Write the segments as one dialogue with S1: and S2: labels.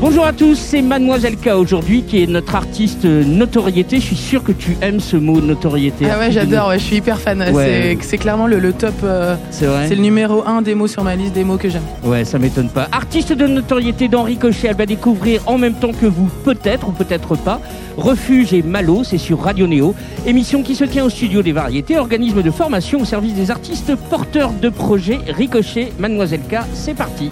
S1: Bonjour à tous, c'est Mademoiselle K aujourd'hui qui est notre artiste notoriété. Je suis sûr que tu aimes ce mot notoriété.
S2: Ah ouais, j'adore, ouais, je suis hyper fan.
S1: Ouais.
S2: C'est- clairement le, le top. euh,
S1: C'est vrai
S2: c'est le numéro un des mots sur ma liste des mots que j'aime.
S1: Ouais, ça m'étonne pas. Artiste de notoriété d'Henri Cochet, elle va découvrir en même temps que vous, peut-être ou peut-être pas, Refuge et Malo, c'est sur Radio Néo. Émission qui se tient au studio des variétés, organisme de formation au service des artistes porteurs de projets. Ricochet, Mademoiselle K, c'est parti.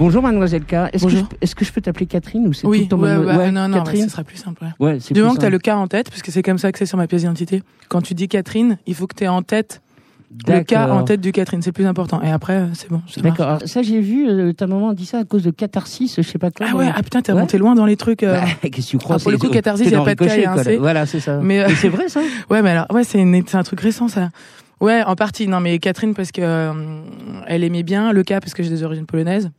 S1: Bonjour Mademoiselle K. Est-ce que, je- est-ce que je peux t'appeler Catherine ou c'est tout
S2: Oui,
S1: le temps
S2: ouais, bah,
S1: ouais,
S2: non, non,
S1: Catherine
S2: ce sera plus simple. ouais. Du
S1: plus
S2: moment que tu as le cas en tête, parce que c'est comme ça que c'est sur ma pièce d'identité, quand tu dis Catherine, il faut que tu aies en tête le cas
S1: D'accord.
S2: en tête du Catherine, c'est plus important. Et après, euh, c'est bon.
S1: D'accord. Ça, j'ai vu, euh, ta maman dit ça à cause de catharsis, je sais pas quoi.
S2: Ah ouais, ah putain, t'es
S1: Ouais.
S2: loin dans les trucs. euh.
S1: Bah, Qu'est-ce que tu crois
S2: Ah, pour le coup, catharsis,
S1: c'est
S2: y a pas de K, a un. C.
S1: Voilà, c'est ça.
S2: Mais, euh,
S1: c'est vrai, ça
S2: Ouais, mais alors, ouais, c'est une- un truc récent, ça. Ouais, en partie. Non, mais Catherine, parce que elle aimait bien le cas, parce que j'ai des origines polonaises.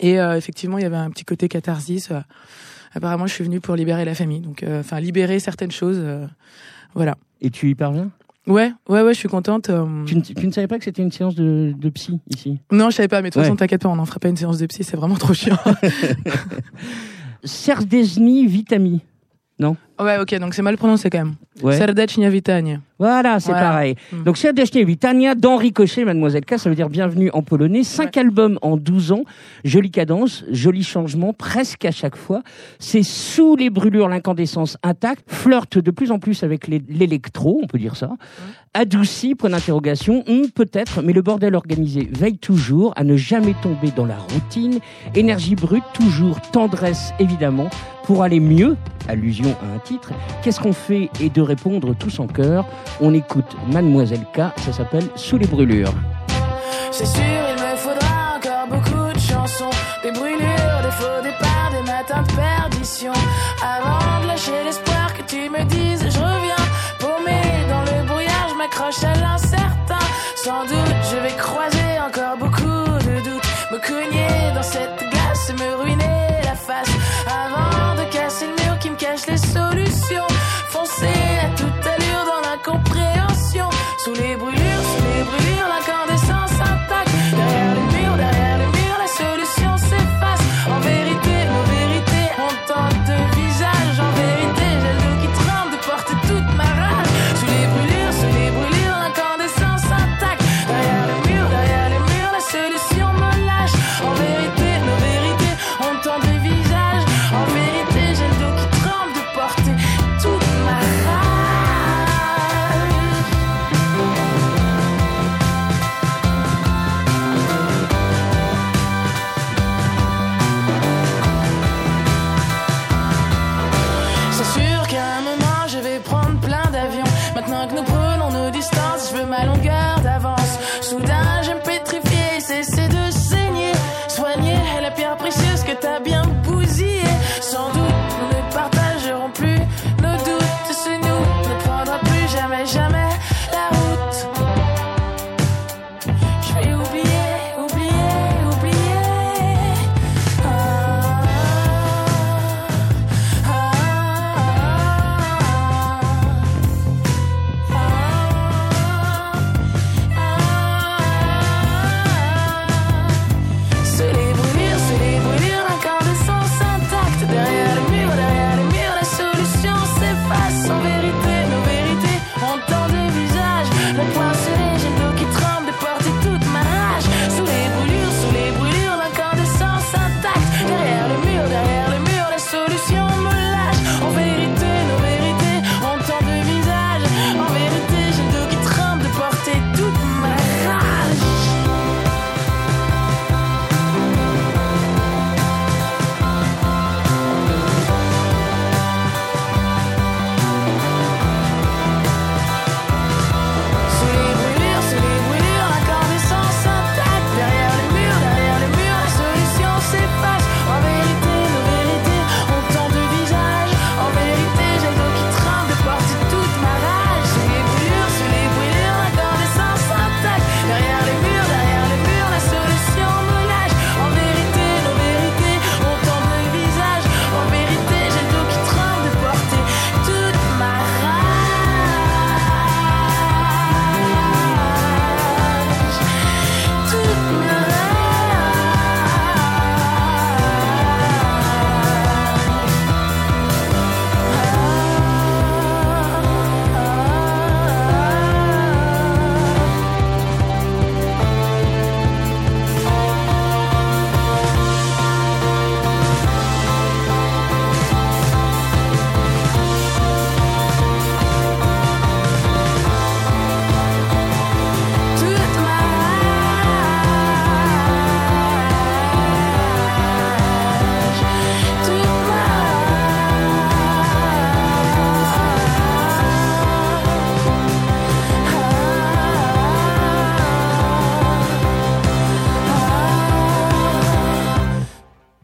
S2: Et euh, effectivement, il y avait un petit côté catharsis. euh. apparemment, je suis venue pour libérer la famille. Donc, euh, enfin, libérer certaines choses. euh, voilà.
S1: Et tu y parviens?
S2: Ouais, ouais, ouais, je suis contente.
S1: tu ne, tu ne savais pas que c'était une séance de, de psy ici?
S2: Non, je savais pas, mais de toute
S1: Ouais.
S2: façon, t'inquiète pas, on n'en fera pas une séance de psy, c'est vraiment trop chiant.
S1: Serdesny Vitami.
S2: Ouais, ok, donc c'est mal prononcé quand même.
S1: Ouais.
S2: Serdecznia Witanie.
S1: Voilà, c'est
S2: Voilà.
S1: pareil.
S2: Mm.
S1: Donc Serdesny Vitania d'Henri Cochet, Mademoiselle K, ça veut dire bienvenue en polonais. Cinq albums en 12 ans. Jolie cadence, joli changement, presque à chaque fois. C'est sous les brûlures, l'incandescence intacte. Flirte de plus en plus avec l'électro, on peut dire ça. Adouci, point d'interrogation. Hum, Peut-être, mais le bordel organisé veille toujours à ne jamais tomber dans la routine. Énergie brute, toujours. Tendresse, évidemment. Pour aller mieux, allusion à un titre, qu'est-ce qu'on fait et de répondre tous en chœur? On écoute Mademoiselle K, ça s'appelle Sous les brûlures.
S3: C'est sûr, il me faudra encore beaucoup de chansons, des brûlures, des faux départs, des matins de perdition. Avant de lâcher l'espoir que tu me dises, je reviens. Paumé dans le brouillard, je m'accroche à l'incertain. Sans doute,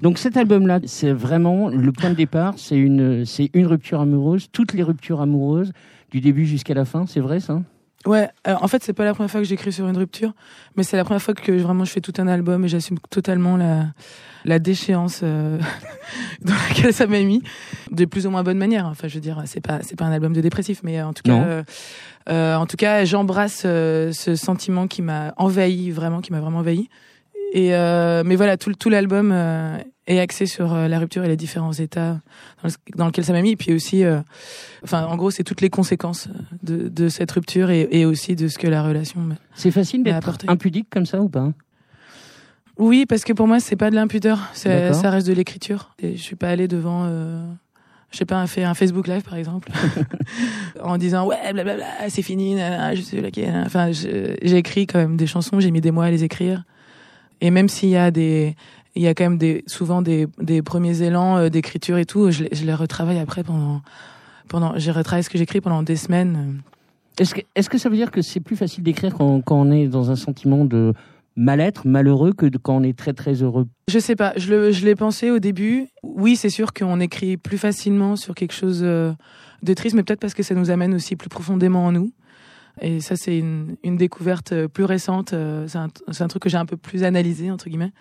S1: Donc cet album-là, c'est vraiment le point de départ, c'est une, c'est une rupture amoureuse, toutes les ruptures amoureuses, du début jusqu'à la fin, c'est vrai ça?
S2: Ouais, alors, en fait, c'est pas la première fois que j'écris sur une rupture, mais c'est la première fois que vraiment je fais tout un album et j'assume totalement la, la déchéance euh, dans laquelle ça m'a mis, de plus ou moins bonne manière. Enfin, je veux dire, c'est pas c'est pas un album de dépressif, mais en tout cas, euh, euh, en tout cas, j'embrasse euh, ce sentiment qui m'a envahi vraiment, qui m'a vraiment envahi. Et euh, mais voilà, tout, tout l'album est axé sur euh, la rupture et les différents états dans, le- dans lesquels ça m'a mis. Et puis aussi, euh, enfin, en gros, c'est toutes les conséquences de, de cette rupture et, et aussi de ce que la relation. m'a-
S1: C'est facile d'être impudique comme ça ou pas?
S2: Oui, parce que pour moi, c'est pas de l'impudeur, ça reste de l'écriture. Et je suis pas allée devant. Euh, je sais pas, fait un Facebook Live par exemple, en disant ouais, blablabla, c'est fini, nanana, je suis laquelle. Enfin, j'ai écrit quand même des chansons, j'ai mis des mois à les écrire. Et même s'il y a des, il y a quand même des, souvent des, des premiers élans euh, d'écriture et tout, je, les- je les retravaille après pendant, pendant, j'ai retravaillé ce que j'écris pendant des semaines.
S1: Est-ce que, est-ce que ça veut dire que c'est plus facile d'écrire quand, quand on est dans un sentiment de mal-être, malheureux, que quand on est très très heureux?
S2: Je sais pas, je le- je l'ai pensé au début. Oui, c'est sûr qu'on écrit plus facilement sur quelque chose euh, de triste, mais peut-être parce que ça nous amène aussi plus profondément en nous. Et ça, c'est une, une découverte euh, plus récente. C'est un, c'est un truc que j'ai un peu plus analysé, entre guillemets.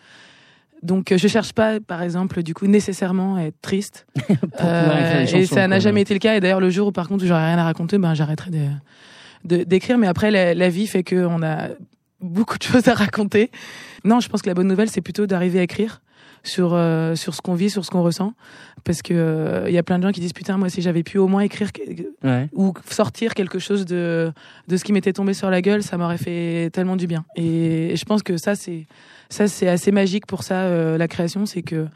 S2: Donc, euh, je cherche pas, par exemple, du coup, nécessairement à être triste.
S1: des
S2: et ça n'a jamais été le cas. Et d'ailleurs, le jour où, par contre, j'aurais rien à raconter, ben, j'arrêterai d'écrire. Mais après, la, la vie fait qu'on a beaucoup de choses à raconter. Non, je pense que la bonne nouvelle, c'est plutôt d'arriver à écrire sur euh, sur ce qu'on vit, sur ce qu'on ressent, parce que euh, il y a plein de gens qui disent putain moi si j'avais pu au moins écrire
S1: Ouais.
S2: ou sortir quelque chose de de ce qui m'était tombé sur la gueule, ça m'aurait fait tellement du bien. Et, et je pense que ça c'est ça c'est assez magique pour ça euh, la création, c'est que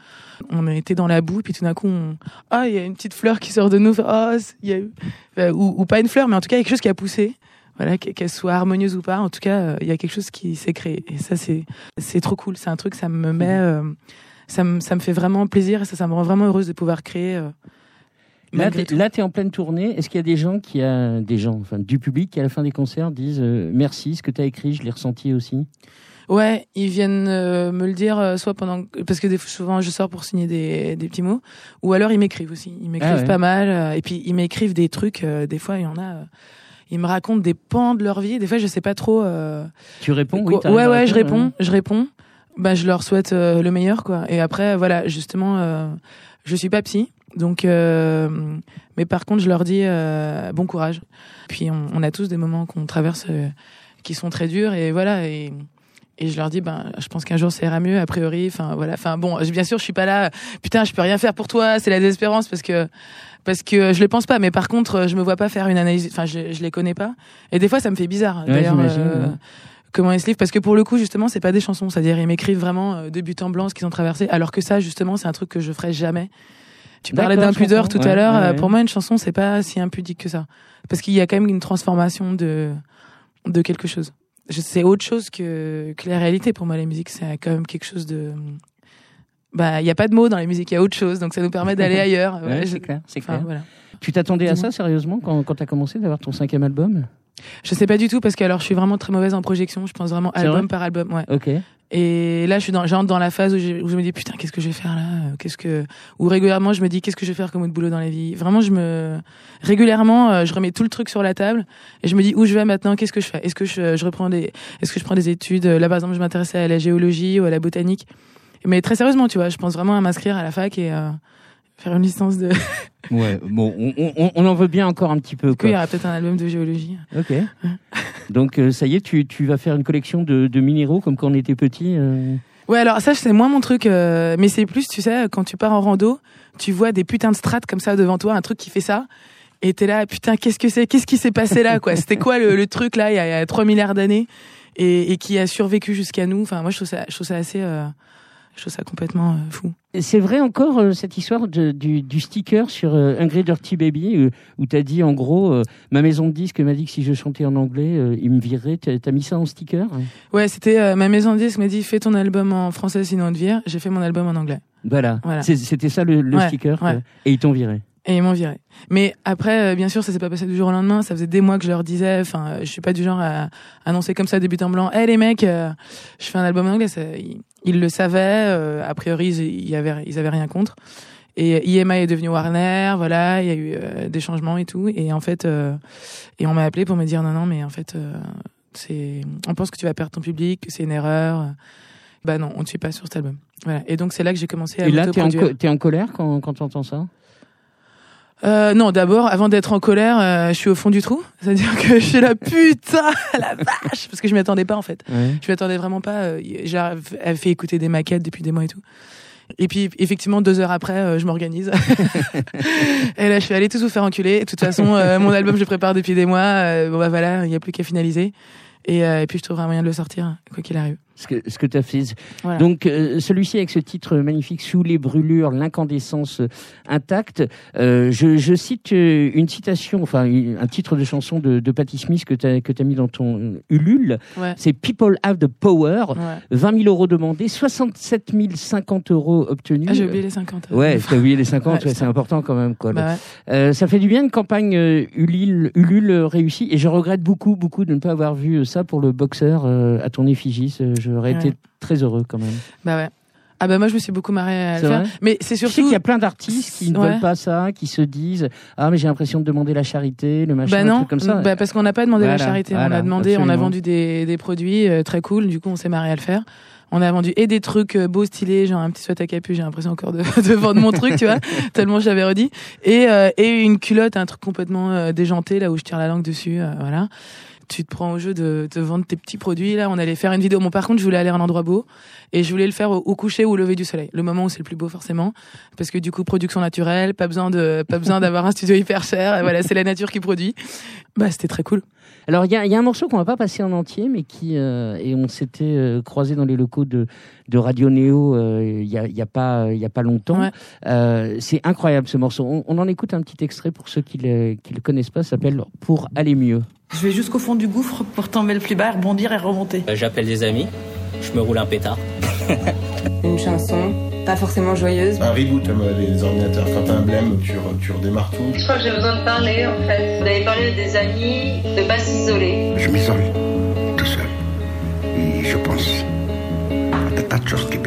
S2: on a été dans la boue puis tout d'un coup on ah il y a une petite fleur qui sort de nous, ah il y a eu Enfin, ou, ou pas une fleur mais en tout cas quelque chose qui a poussé. Voilà, qu'e- qu'elle soit harmonieuse ou pas, en tout cas, euh, il y a quelque chose qui s'est créé. Et ça, c'est c'est trop cool. C'est un truc, ça me met, euh, ça me ça me fait vraiment plaisir et ça, ça me rend vraiment heureuse de pouvoir créer. euh,
S1: Là, là, t'es en pleine tournée. Est-ce qu'il y a des gens qui a des gens, enfin, du public qui à la fin des concerts disent euh, merci, ce que tu as écrit, je l'ai ressenti aussi?
S2: Ouais, ils viennent euh, me le dire euh, soit pendant parce que des fois, souvent je sors pour signer des, des petits mots ou alors ils m'écrivent aussi. Ils m'écrivent
S1: Ah ouais.
S2: pas mal euh, et puis ils m'écrivent des trucs. euh, des fois il y en a. ils me racontent des pans de leur vie. Des fois je sais pas trop. euh,
S1: Tu réponds oui,
S2: ouais ouais, je réponds, je réponds. Bah je leur souhaite euh, le meilleur quoi. Et après voilà justement euh, je suis pas psy donc euh, mais par contre je leur dis euh, bon courage. Puis on, on a tous des moments qu'on traverse euh, qui sont très durs et voilà et et je leur dis ben je pense qu'un jour ça ira mieux a priori enfin voilà enfin bon je- bien sûr je suis pas là putain je peux rien faire pour toi c'est la désespérance parce que parce que je le pense pas mais par contre je me vois pas faire une analyse enfin je, je les connais pas et des fois ça me fait bizarre
S1: Ouais,
S2: d'ailleurs. Comment ils se livrent. Parce que pour le coup justement c'est pas des chansons. C'est-à-dire ils m'écrivent vraiment euh, de but en blanc ce qu'ils ont traversé. Alors que ça justement c'est un truc que je ferais jamais. Tu parlais d'impudeur tout à l'heure.
S1: ouais,
S2: euh,
S1: ouais.
S2: pour moi une chanson c'est pas si impudique que ça. Parce qu'il y a quand même une transformation de de quelque chose. Je- c'est autre chose que, que la réalité. Pour moi la musique c'est quand même quelque chose de bah il y a pas de mots dans la musique il y a autre chose. Donc ça nous permet d'aller ailleurs. Je-
S1: c'est clair, c'est clair.
S2: voilà.
S1: Tu t'attendais à ça sérieusement quand, quand as commencé d'avoir ton cinquième album?
S2: Je sais pas du tout parce que alors je suis vraiment très mauvaise en projection. Je pense vraiment album
S1: vrai
S2: par album ouais.
S1: Ok.
S2: et là je suis dans j'entre dans la phase où je, où je me dis putain qu'est-ce que je vais faire là? Euh, qu'est-ce que ou régulièrement je me dis qu'est-ce que je vais faire comme autre boulot dans la vie? Vraiment je me régulièrement euh, je remets tout le truc sur la table et je me dis où je vais maintenant? Qu'est-ce que je fais? Est-ce que je, je reprends des est-ce que je prends des études? Là par exemple je m'intéressais à la géologie ou à la botanique. Mais très sérieusement tu vois je pense vraiment à m'inscrire à la fac et euh, faire une licence de
S1: Ouais, bon, on, on- on en veut bien encore un petit peu.
S2: du coup il y
S1: Quoi.
S2: aura peut-être un album de géologie
S1: Ok. Donc euh, ça y est, tu, tu vas faire une collection de, de minéraux comme quand on était petit. euh.
S2: Ouais, alors ça, c'est moins mon truc, euh, mais c'est plus, tu sais, quand tu pars en rando, tu vois des putains de strates comme ça devant toi, un truc qui fait ça, et t'es là, putain, qu'est-ce que c'est Qu'est-ce qui s'est passé là, quoi? C'était quoi le, le truc là, il y a, il y a 3 milliards d'années, et, et qui a survécu jusqu'à nous? Enfin, moi, je trouve ça, je trouve ça assez, euh, je trouve ça complètement euh, fou.
S1: C'est vrai encore euh, cette histoire de- du, du sticker sur euh, Ingrid Dirty Baby euh, où tu as dit en gros ma maison de disque m'a dit que si je chantais en anglais euh, il me virerait. T'as mis ça en sticker?
S2: Ouais, c'était ma maison de disque m'a dit, fais ton album en français sinon on te vire. J'ai fait mon album en anglais.
S1: Voilà.
S2: Voilà.
S1: C'était ça le, le
S2: Ouais,
S1: sticker.
S2: ouais.
S1: Et ils t'ont viré.
S2: Et ils m'ont viré. Mais après, bien sûr, ça s'est pas passé du jour au lendemain. Ça faisait des mois que je leur disais. Enfin, je suis pas du genre à annoncer comme ça, début en blanc. Hé les mecs, je fais un album en anglais. Ça, ils, Ils le savaient. euh, a priori, ils, avaient, ils avaient rien contre. Et IMA est devenu Warner. Voilà, il y a eu euh, des changements et tout. Et en fait, euh, et on m'a appelé pour me dire non, non, mais en fait, euh, c'est, on pense que tu vas perdre ton public, que c'est une erreur. Bah non, on ne suit pas sur cet album. Voilà. Et donc c'est là que j'ai commencé à
S1: Et là, t'es en,
S2: m'autoproduire.
S1: co- t'es en colère quand, quand t'entends ça?
S2: Euh, non, d'abord, avant d'être en colère, euh, je suis au fond du trou. C'est-à-dire que je suis là, putain, la vache, parce que je m'y attendais pas en fait.
S1: ouais.
S2: Je m'y attendais vraiment pas. euh, J'ai elle fait écouter des maquettes depuis des mois et tout. Et puis effectivement, deux heures après, euh, je m'organise. et là, je suis allée tous vous faire enculer. De toute façon, euh, mon album, je le prépare depuis des mois. Bon bah voilà, il y a plus qu'à finaliser. Et, euh, et puis je trouverai un moyen de le sortir, quoi qu'il arrive.
S1: Ce que, ce que tu as fait.
S2: Voilà.
S1: Donc, euh, celui-ci avec ce titre magnifique, Sous les brûlures, l'incandescence euh, intacte. Euh, je, je cite euh, une citation, enfin, une- un titre de chanson de, de Patti Smith que tu as, que as mis dans ton euh, Ulule.
S2: Ouais.
S1: C'est People Have the Power.
S2: Ouais.
S1: 20 000 euros demandés, 67 050 euros obtenus.
S2: Ah, j'ai oublié les 50.
S1: Ouais, t'as oublié les 50,
S2: Ouais,
S1: c'est important quand même. Quoi.
S2: Bah ouais.
S1: Euh, ça fait du bien une campagne euh, Ulule, Ulule euh, réussie et je regrette beaucoup, beaucoup de ne pas avoir vu euh, ça pour le boxeur euh, à ton effigie. Euh, J'aurais
S2: Ouais.
S1: été très heureux quand même.
S2: Bah ouais. Ah bah moi je me suis beaucoup marrée à le faire. Mais c'est
S1: Je sais
S2: surtout.
S1: qu'il y a plein d'artistes qui ne
S2: Ouais.
S1: veulent pas ça, qui se disent ah mais j'ai l'impression de demander la charité, le machin,
S2: Bah
S1: un
S2: non,
S1: truc comme ça.
S2: bah parce qu'on n'a pas demandé
S1: Voilà,
S2: la charité, on a demandé, on a vendu des, des produits euh, très cool, du coup on s'est marré à le faire. On a vendu et des trucs euh, beaux, stylés, genre un petit sweat à capu, j'ai l'impression encore de, de vendre mon truc, tu vois, tellement j'avais redit. Et, euh, et une culotte, un truc complètement euh, déjanté, là où je tire la langue dessus, euh, voilà. Tu te prends au jeu de, de vendre tes petits produits, là, on allait faire une vidéo. Bon, par contre, je voulais aller à un endroit beau, et je voulais le faire au, au coucher ou au lever du soleil. Le moment où c'est le plus beau, forcément. Parce que du coup, production naturelle, pas besoin de, pas besoin d'avoir un studio hyper cher, et voilà, c'est la nature qui produit. Bah, c'était très cool.
S1: Alors il y a, il y a un morceau qu'on va pas passer en entier, mais qui euh, et on s'était euh, croisé dans les locaux de, de Radio Néo euh, il y a, y a pas il y a pas longtemps.
S2: Ouais.
S1: Euh, c'est incroyable ce morceau. On, on en écoute un petit extrait pour ceux qui le qui le connaissent pas. Ça s'appelle Pour aller mieux.
S4: Je vais jusqu'au fond du gouffre pour tomber le plus bas, rebondir et remonter.
S5: Euh, J'appelle des amis, je me roule un pétard.
S6: Une chanson, pas forcément joyeuse.
S7: Un reboot comme euh, les ordinateurs. Quand t'as un blême, tu, re- tu redémarres tout.
S8: Je crois que j'ai besoin de parler en fait. Vous avez parlé des amis, de pas s'isoler.
S9: Je m'isole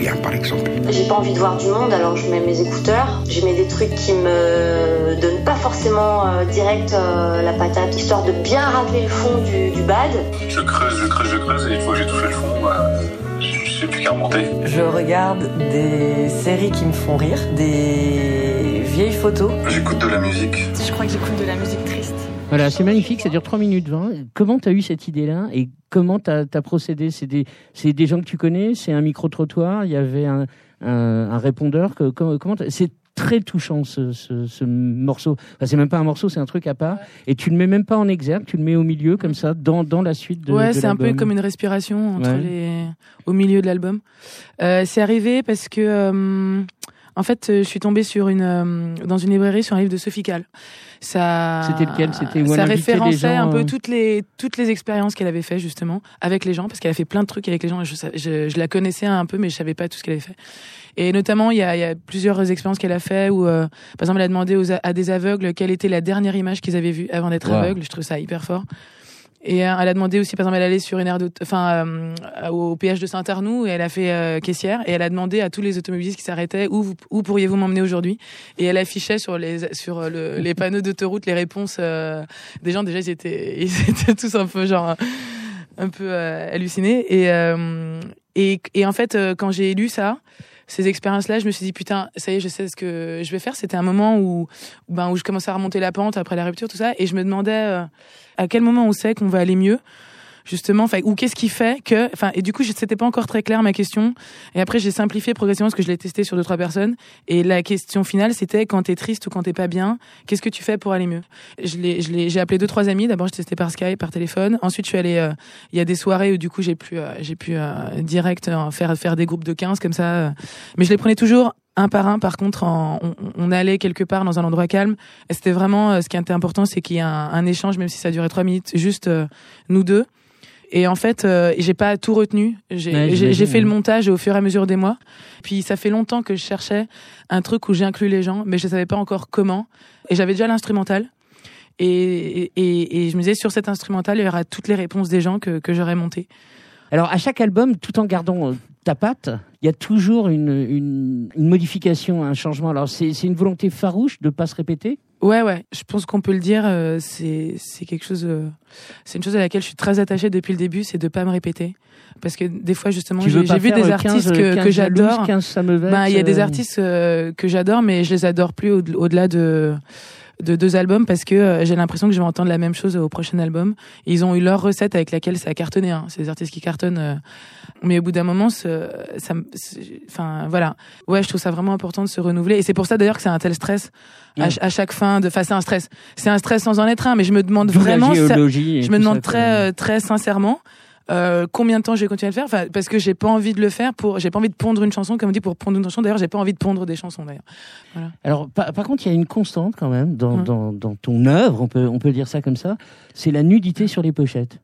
S9: bien, par exemple.
S8: J'ai pas envie de voir du monde alors je mets mes écouteurs. Je mets des trucs qui me donnent pas forcément euh, direct euh, la patate, histoire de bien rappeler le fond du, du bad.
S10: Je creuse, je creuse, je creuse, et une fois que j'ai touché le fond, bah, je sais plus qu'à remonter.
S4: Je regarde des séries qui me font rire, des vieilles photos.
S10: J'écoute de la musique.
S4: Je crois que j'écoute de la musique triste.
S1: Voilà, c'est magnifique, ça dure 3 minutes 20. Comment tu as eu cette idée-là et comment tu as, procédé? C'est des, c'est des gens que tu connais C'est un micro-trottoir Il y avait un, un, un répondeur que, comment, C'est très touchant ce, ce, ce morceau. Enfin, c'est même pas un morceau, c'est un truc à part. Et tu le mets même pas en exergue, tu le mets au milieu comme ça, dans, dans la suite de
S2: ouais,
S1: de
S2: c'est un peu
S1: l'album.
S2: comme une respiration entre
S1: Ouais.
S2: les, au milieu de l'album. Euh, c'est arrivé parce que, euh, en fait, euh, je suis tombée sur une, euh, dans une librairie sur un livre de Sophie Calle. Ça,
S1: C'était lequel C'était
S2: ça référençait
S1: gens,
S2: un peu
S1: euh,
S2: toutes les toutes les expériences qu'elle avait fait justement avec les gens parce qu'elle a fait plein de trucs avec les gens. et Je, je, je la connaissais un peu, mais je savais pas tout ce qu'elle avait fait. Et notamment, il y a, il y a plusieurs expériences qu'elle a fait où, euh, par exemple, elle a demandé aux, à des aveugles quelle était la dernière image qu'ils avaient vue avant d'être
S1: Wow.
S2: aveugles. Je trouve ça hyper fort. Et euh, elle a demandé aussi, par exemple, elle allait sur une aire enfin, euh, au péage de Saint-Arnoux et elle a fait euh, caissière et elle a demandé à tous les automobilistes qui s'arrêtaient où, vous- où pourriez-vous m'emmener aujourd'hui Et elle affichait sur les sur euh, le, les panneaux d'autoroute les réponses euh, des gens. Déjà, ils étaient ils étaient tous un peu genre un peu euh, hallucinés et euh, et et en fait, quand j'ai lu ça. Ces expériences-là, je me suis dit putain, ça y est, je sais ce que je vais faire. C'était un moment où, ben, où je commençais à remonter la pente après la rupture, tout ça, et je me demandais euh, à quel moment on sait qu'on va aller mieux? Justement enfin ou qu'est-ce qui fait que enfin et du coup je- c'était pas encore très clair ma question et après j'ai simplifié progressivement parce que je l'ai testé sur deux trois personnes et la question finale c'était quand t'es triste ou quand t'es pas bien qu'est-ce que tu fais pour aller mieux? Je l'ai je l'ai j'ai appelé deux trois amis d'abord j'ai testé par Skype par téléphone ensuite je suis allée euh, il y a des soirées où du coup j'ai pu euh, j'ai pu euh, direct euh, faire faire des groupes de 15 comme ça euh. mais je les prenais toujours un par un, par contre, on, on allait quelque part dans un endroit calme. C'était vraiment ce qui était important, c'est qu'il y ait un, un échange, même si ça durait trois minutes, juste euh, nous deux. Et en fait, euh, j'ai pas tout retenu. J'ai
S1: Ouais,
S2: fait le montage au fur et à mesure des mois. Puis ça fait longtemps que je cherchais un truc où j'inclus les gens, mais je savais pas encore comment. Et j'avais déjà l'instrumental. Et, et, et je me disais, sur cet instrumental, il y aura toutes les réponses des gens que, que j'aurais monté.
S1: Alors, à chaque album, tout en gardant euh, ta patte, il y a toujours une, une, une modification, un changement. Alors c'est une volonté farouche de pas se répéter?
S2: Ouais, ouais, je pense qu'on peut le dire. euh, c'est quelque chose. euh, c'est une chose à laquelle je suis très attachée depuis le début, c'est de pas me répéter, parce que des fois justement, j'ai vu des artistes
S1: 15,
S2: que,
S1: 15
S2: que j'adore.
S1: 15 ça me vexe,
S2: Ben, il y a des
S1: euh,
S2: artistes euh, que j'adore, mais je les adore plus au- au-delà de de deux albums parce que euh, j'ai l'impression que je vais entendre la même chose au prochain album. Ils ont eu leur recette avec laquelle ça a cartonné. Hein. C'est des artistes qui cartonnent. euh, mais au bout d'un moment, ce- ça, enfin voilà. Ouais, je trouve ça vraiment important de se renouveler. Et c'est pour ça d'ailleurs que c'est un tel stress à, chaque fin de. Enfin, c'est un stress. C'est un stress sans en être un. Mais je me demande
S1: D'où
S2: vraiment. ça- je me demande
S1: ça,
S2: très euh, très sincèrement. Euh, combien de temps je vais continuer à le faire? Enfin, parce que j'ai pas envie de le faire pour j'ai pas envie de pondre une chanson comme on dit pour pondre une chanson d'ailleurs j'ai pas envie de pondre des chansons d'ailleurs voilà.
S1: Alors, par, par contre, il y a une constante quand même dans,
S2: Hum.
S1: dans, dans ton œuvre, on peut, on peut dire ça comme ça, c'est la nudité sur les pochettes.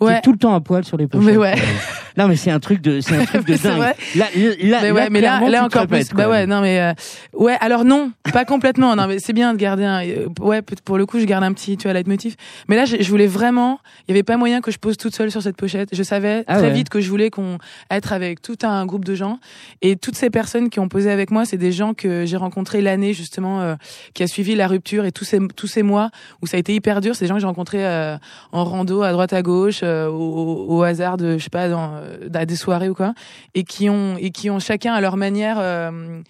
S2: Ouais.
S1: T'es tout le temps à poil sur les pochettes.
S2: Mais ouais.
S1: Non, mais c'est un truc de, c'est un truc de dingue.
S2: vrai.
S1: Là, là,
S2: mais ouais, mais là, là encore plus. Bah ouais, non, mais euh, ouais. Alors non, pas complètement. Non, mais c'est bien de garder un. euh, Ouais, pour le coup, je garde un petit, tu vois, leitmotiv. Mais là, je, je voulais vraiment. Il y avait pas moyen que je pose toute seule sur cette pochette. Je savais
S1: Ah
S2: très
S1: ouais.
S2: vite que je voulais qu'on être avec tout un groupe de gens. Et toutes ces personnes qui ont posé avec moi, c'est des gens que j'ai rencontrés l'année justement euh, qui a suivi la rupture et tous ces tous ces mois où ça a été hyper dur. C'est des gens que j'ai rencontrés euh, en rando à droite à gauche, euh, au, au- hasard de, je sais pas, dans à des soirées ou quoi, et qui ont et qui ont chacun à leur manière. euh,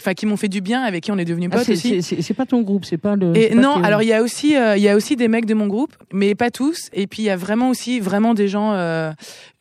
S2: Enfin, qui m'ont fait du bien, avec qui on est devenus
S1: Ah,
S2: potes
S1: c'est-
S2: aussi.
S1: c'est pas ton groupe, c'est pas le.
S2: Et
S1: pas
S2: non, alors il y a aussi euh, il y a aussi des mecs de mon groupe, mais pas tous. Et puis il y a vraiment aussi vraiment des gens. euh,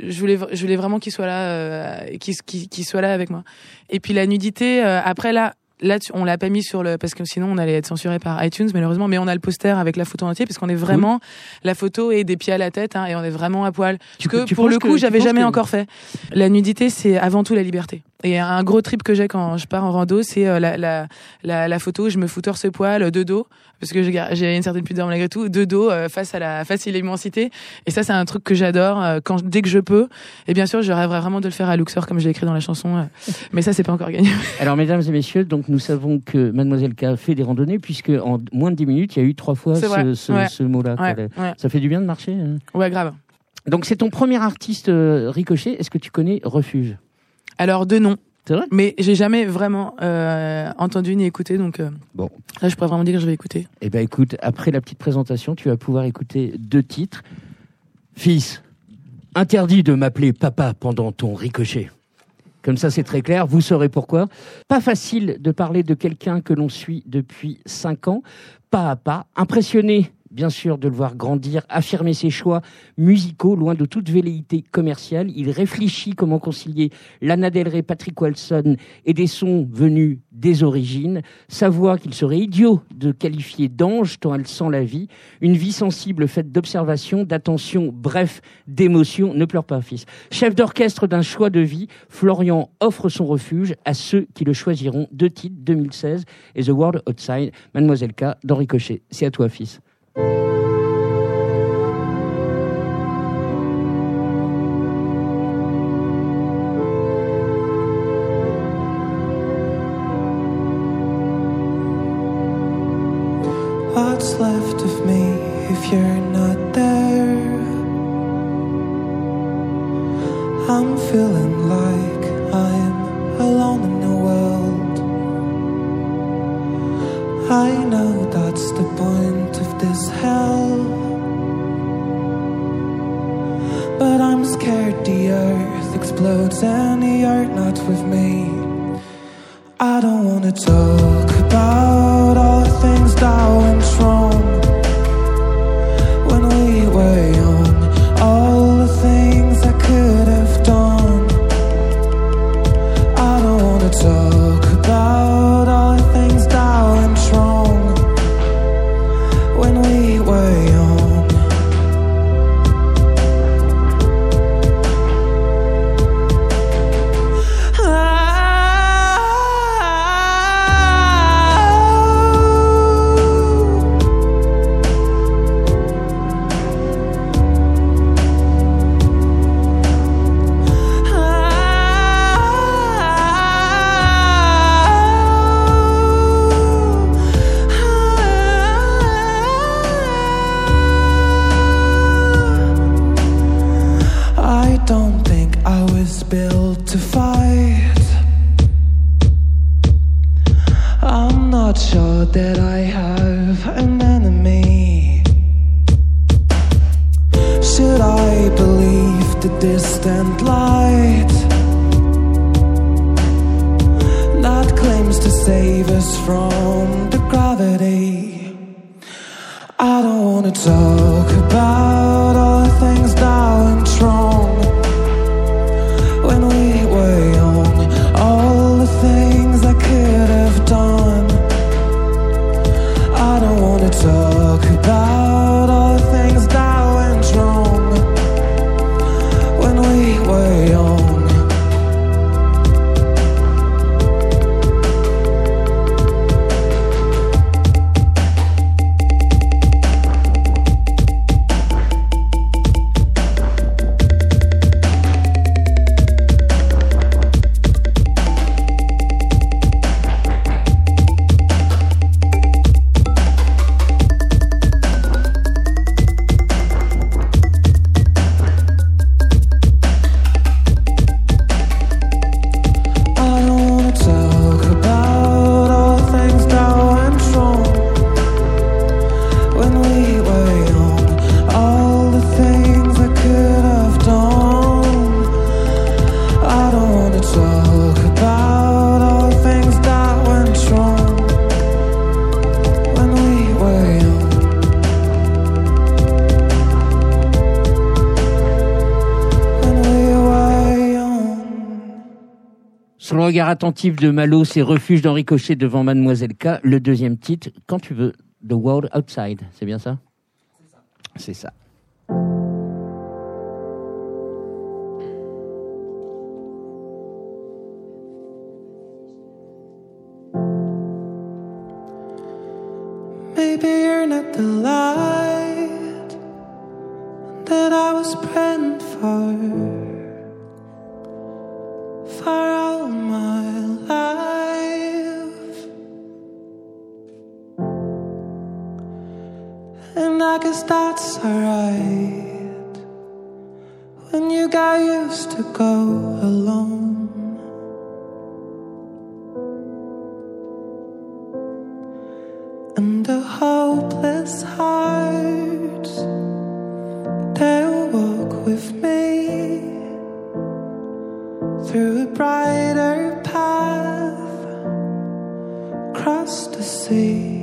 S2: je voulais je voulais vraiment qu'ils soient là, euh, qu'ils qu'ils soient là avec moi. Et puis la nudité. euh, après là. Là, on l'a pas mis sur le parce que sinon on allait être censuré par iTunes malheureusement. Mais on a le poster avec la photo entière parce qu'on est vraiment la photo et des pieds à la tête hein, et on est vraiment à poil.
S1: Tu-
S2: que
S1: tu
S2: pour le coup, j'avais jamais
S1: que-
S2: encore fait. La nudité, c'est avant tout la liberté. Et un gros trip que j'ai quand je pars en rando, c'est euh, la, la, la, la photo où je me fous torse poil de dos parce que j'ai une certaine pudeur malgré tout de dos euh, face à la face à l'immensité. Et ça, c'est un truc que j'adore euh, quand dès que je peux. Et bien sûr, je rêverais vraiment de le faire à Luxor comme je l'ai écrit dans la chanson. euh. mais ça, c'est pas encore gagné.
S1: Alors, mesdames et messieurs, donc nous savons que Mademoiselle K fait des randonnées, puisque en moins de 10 minutes, il y a eu trois fois ce, ce,
S2: ouais.
S1: ce mot-là. quoi.
S2: Ouais, ouais.
S1: Ça fait du bien de marcher. hein.
S2: Ouais, grave.
S1: Donc, c'est ton premier artiste euh, ricochet. Est-ce que tu connais Refuge?
S2: Alors de nom.
S1: C'est vrai
S2: Mais j'ai jamais vraiment euh, entendu ni écouté, donc euh,
S1: Bon.
S2: là, je pourrais vraiment dire que je vais écouter.
S1: Eh ben, écoute, après la petite présentation, tu vas pouvoir écouter deux titres. Fils, interdit de m'appeler papa pendant ton ricochet. Comme ça, c'est très clair. Vous saurez pourquoi. Pas facile de parler de quelqu'un que l'on suit depuis cinq ans, pas à pas. Impressionné, bien sûr, de le voir grandir, affirmer ses choix musicaux, loin de toute velléité commerciale. Il réfléchit comment concilier Lana Del Rey, Patrick Wilson et des sons venus des origines. Sa voix qu'il serait idiot de qualifier d'ange tant elle sent la vie. Une vie sensible faite d'observation, d'attention, bref, d'émotion. Ne pleure pas, fils. Chef d'orchestre d'un choix de vie, Florian offre son refuge à ceux qui le choisiront. Deux titres, 2016 et The World Outside. Mademoiselle K, d'Henri Cochet. C'est à toi, fils.
S11: What's left of me if you're not there? I'm feeling with me. I don't wanna talk
S1: regard attentif de Malo, c'est Refuge d'Henri Cochet devant Mademoiselle K. Le deuxième titre, quand tu veux, The World Outside, c'est bien ça? C'est ça.
S11: Maybe you're not the light that I was for. for all my life. And I guess that's alright when you got used to go alone. And a hopeless heart, they'll walk with me through a brighter path across the sea.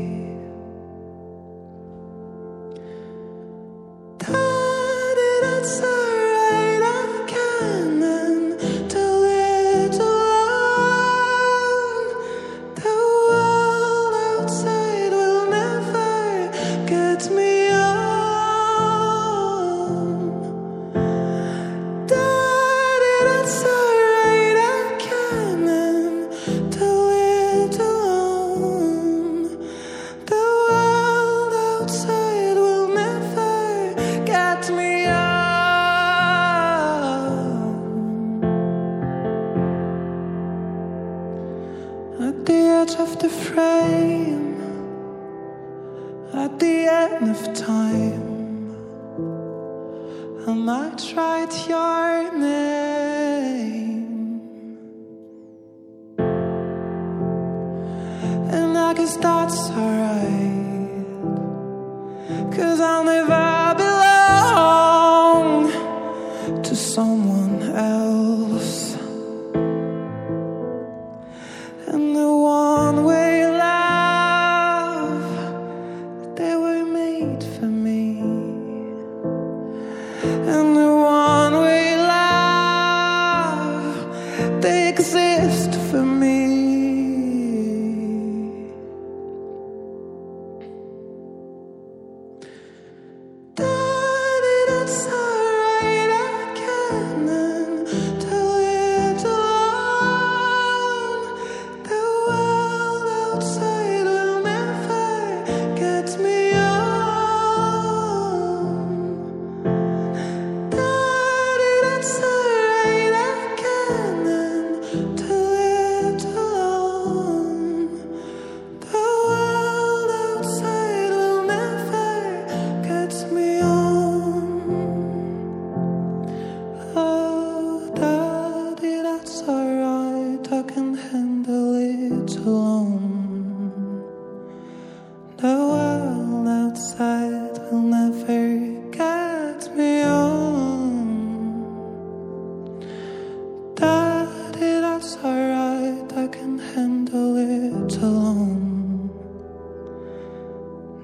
S11: Alone.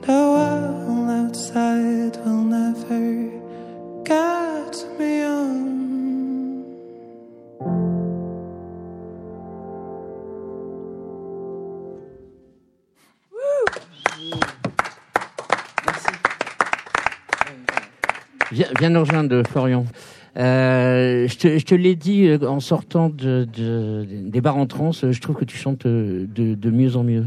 S11: The world outside will never get me on.
S1: Viens, viens nous rejoindre, Florian. Euh, je te, je te l'ai dit euh, en sortant de, de- des bars en trance, je trouve que tu chantes euh, de, de mieux en mieux.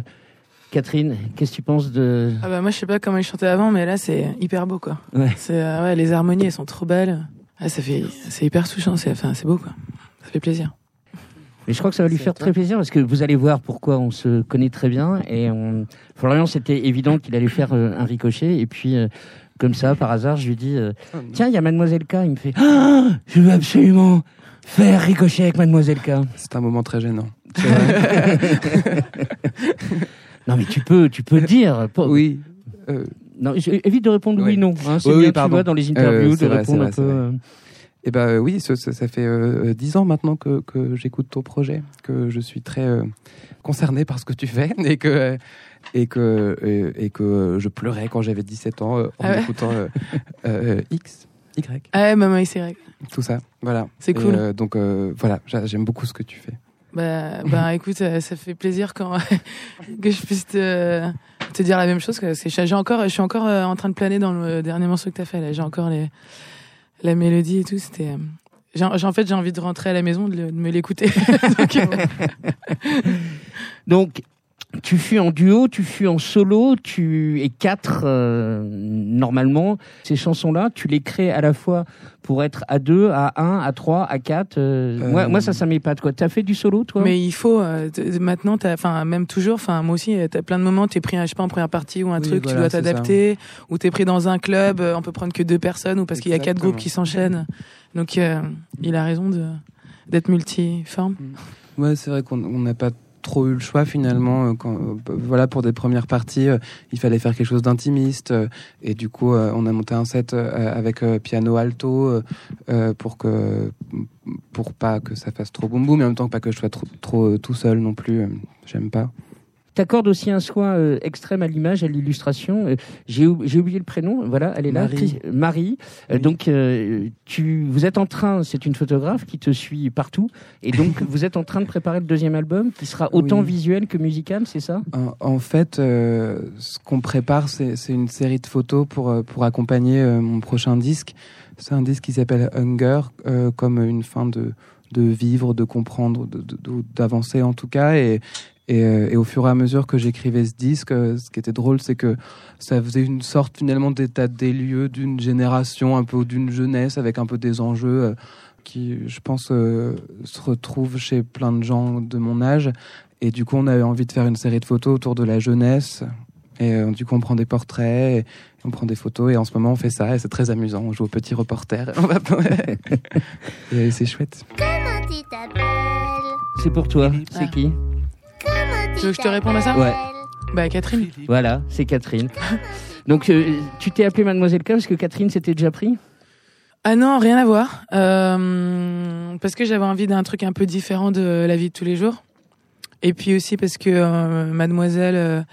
S1: Catherine, qu'est-ce que tu penses de...
S2: Ah bah moi je sais pas comment il chantait avant, mais là c'est hyper beau quoi.
S1: Ouais.
S2: C'est euh, ouais, les harmonies elles sont trop belles. Ah, ça fait c'est hyper touchant, c'est enfin c'est beau quoi. Ça fait plaisir.
S1: Mais je crois que ça va lui faire très plaisir parce que vous allez voir pourquoi on se connaît très bien. Et on... Florian, c'était évident qu'il allait faire un ricochet. Et puis, euh, comme ça, par hasard, je lui dis euh, Tiens, il y a Mademoiselle K. Il me fait Ah, Je veux absolument faire ricochet avec Mademoiselle K.
S12: C'est un moment très gênant.
S1: non, mais tu peux, tu peux dire.
S12: Oui. euh,
S1: Non, évite de répondre oui,
S12: Oui.
S1: non. hein. c'est
S12: Oui, oui,
S1: bien, tu
S12: pardon.
S1: vois, dans les interviews,
S12: Euh,
S1: de
S12: vrai,
S1: répondre un
S12: vrai,
S1: peu.
S12: Eh ben oui, ça, fait euh, dix ans maintenant que, que j'écoute ton projet, que je suis très euh, concerné par ce que tu fais et que et que et, que je pleurais quand j'avais 17 ans euh, en
S2: Ah ouais
S12: écoutant euh, euh, X, Y,
S2: Ah ouais, maman, c'est vrai.
S12: tout ça. Voilà.
S2: C'est
S12: Et,
S2: cool.
S12: euh, donc euh, voilà, j'a- j'aime beaucoup ce que tu fais.
S2: Bah, bah écoute, ça, ça fait plaisir quand que je puisse te, te dire la même chose. que c'est- J'ai encore, je suis encore euh, en train de planer dans le dernier morceau que t'as fait. Là, j'ai encore les, la mélodie et tout. C'était, euh, en fait, j'ai envie de rentrer à la maison, de, le- de me l'écouter. Donc, euh,
S1: Donc, tu fus en duo, tu fus en solo, tu es quatre euh, normalement. Ces chansons-là, tu les crées à la fois pour être à deux, à un, à trois, à quatre. euh,
S12: Euh,
S1: Moi, moi, ça, ça m'épate quoi. T'as fait du solo, toi?
S2: Mais il faut euh, maintenant, enfin même toujours, enfin moi aussi, euh, t'as plein de moments, t'es pris, je sais pas, en première partie ou un
S12: Oui,
S2: truc, tu dois t'adapter, ou t'es pris dans un club, on peut prendre que deux personnes, ou parce qu'il y a quatre groupes qui s'enchaînent. Donc euh, il a raison de d'être multiforme.
S12: Ouais, c'est vrai qu'on on n'a pas trop eu le choix finalement. euh, Quand, euh, voilà, pour des premières parties, euh, il fallait faire quelque chose d'intimiste. et du coup, on a monté un set avec piano alto pour que pour pas que ça fasse trop boum boum, mais en même temps pas que je sois trop, tout seul non plus. J'aime pas.
S1: T'accordes aussi un soin euh, extrême à l'image, à l'illustration. Euh, J'ai ou- j'ai oublié le prénom. Voilà, elle est là.
S12: Marie.
S1: Chris- Marie. Euh,
S12: Oui.
S1: donc, euh, tu, vous êtes en train. C'est une photographe qui te suit partout, et donc vous êtes en train de préparer le deuxième album, qui sera autant
S12: Oui.
S1: visuel que musical, c'est ça?
S12: En, en fait, euh, ce qu'on prépare, c'est c'est une série de photos pour, euh, pour accompagner euh, mon prochain disque. C'est un disque qui s'appelle Hunger, euh, comme une fin de, de vivre, de comprendre, de- de- de- d'avancer en tout cas. Et, et, euh, et au fur et à mesure que j'écrivais ce disque, euh, ce qui était drôle, c'est que ça faisait une sorte finalement d'état des lieux d'une génération, un peu d'une jeunesse, avec un peu des enjeux euh, qui, je pense, euh, se retrouvent chez plein de gens de mon âge. Et du coup, on avait envie de faire une série de photos autour de la jeunesse. Et euh, du coup, on prend des portraits, et on prend des photos. Et en ce moment, on fait ça. Et c'est très amusant. On joue au petit reporter. On va- et c'est chouette.
S13: Comment tu t'appelles?
S1: C'est pour toi. C'est qui?
S2: Tu veux que je te réponde à ça
S1: Ouais.
S2: Bah Catherine.
S1: Voilà, c'est Catherine. Donc, euh, tu t'es appelée Mademoiselle K parce que Catherine s'était déjà pris
S2: Ah non, rien à voir. Euh, parce que j'avais envie d'un truc un peu différent de la vie de tous les jours. Et puis aussi parce que euh, Mademoiselle,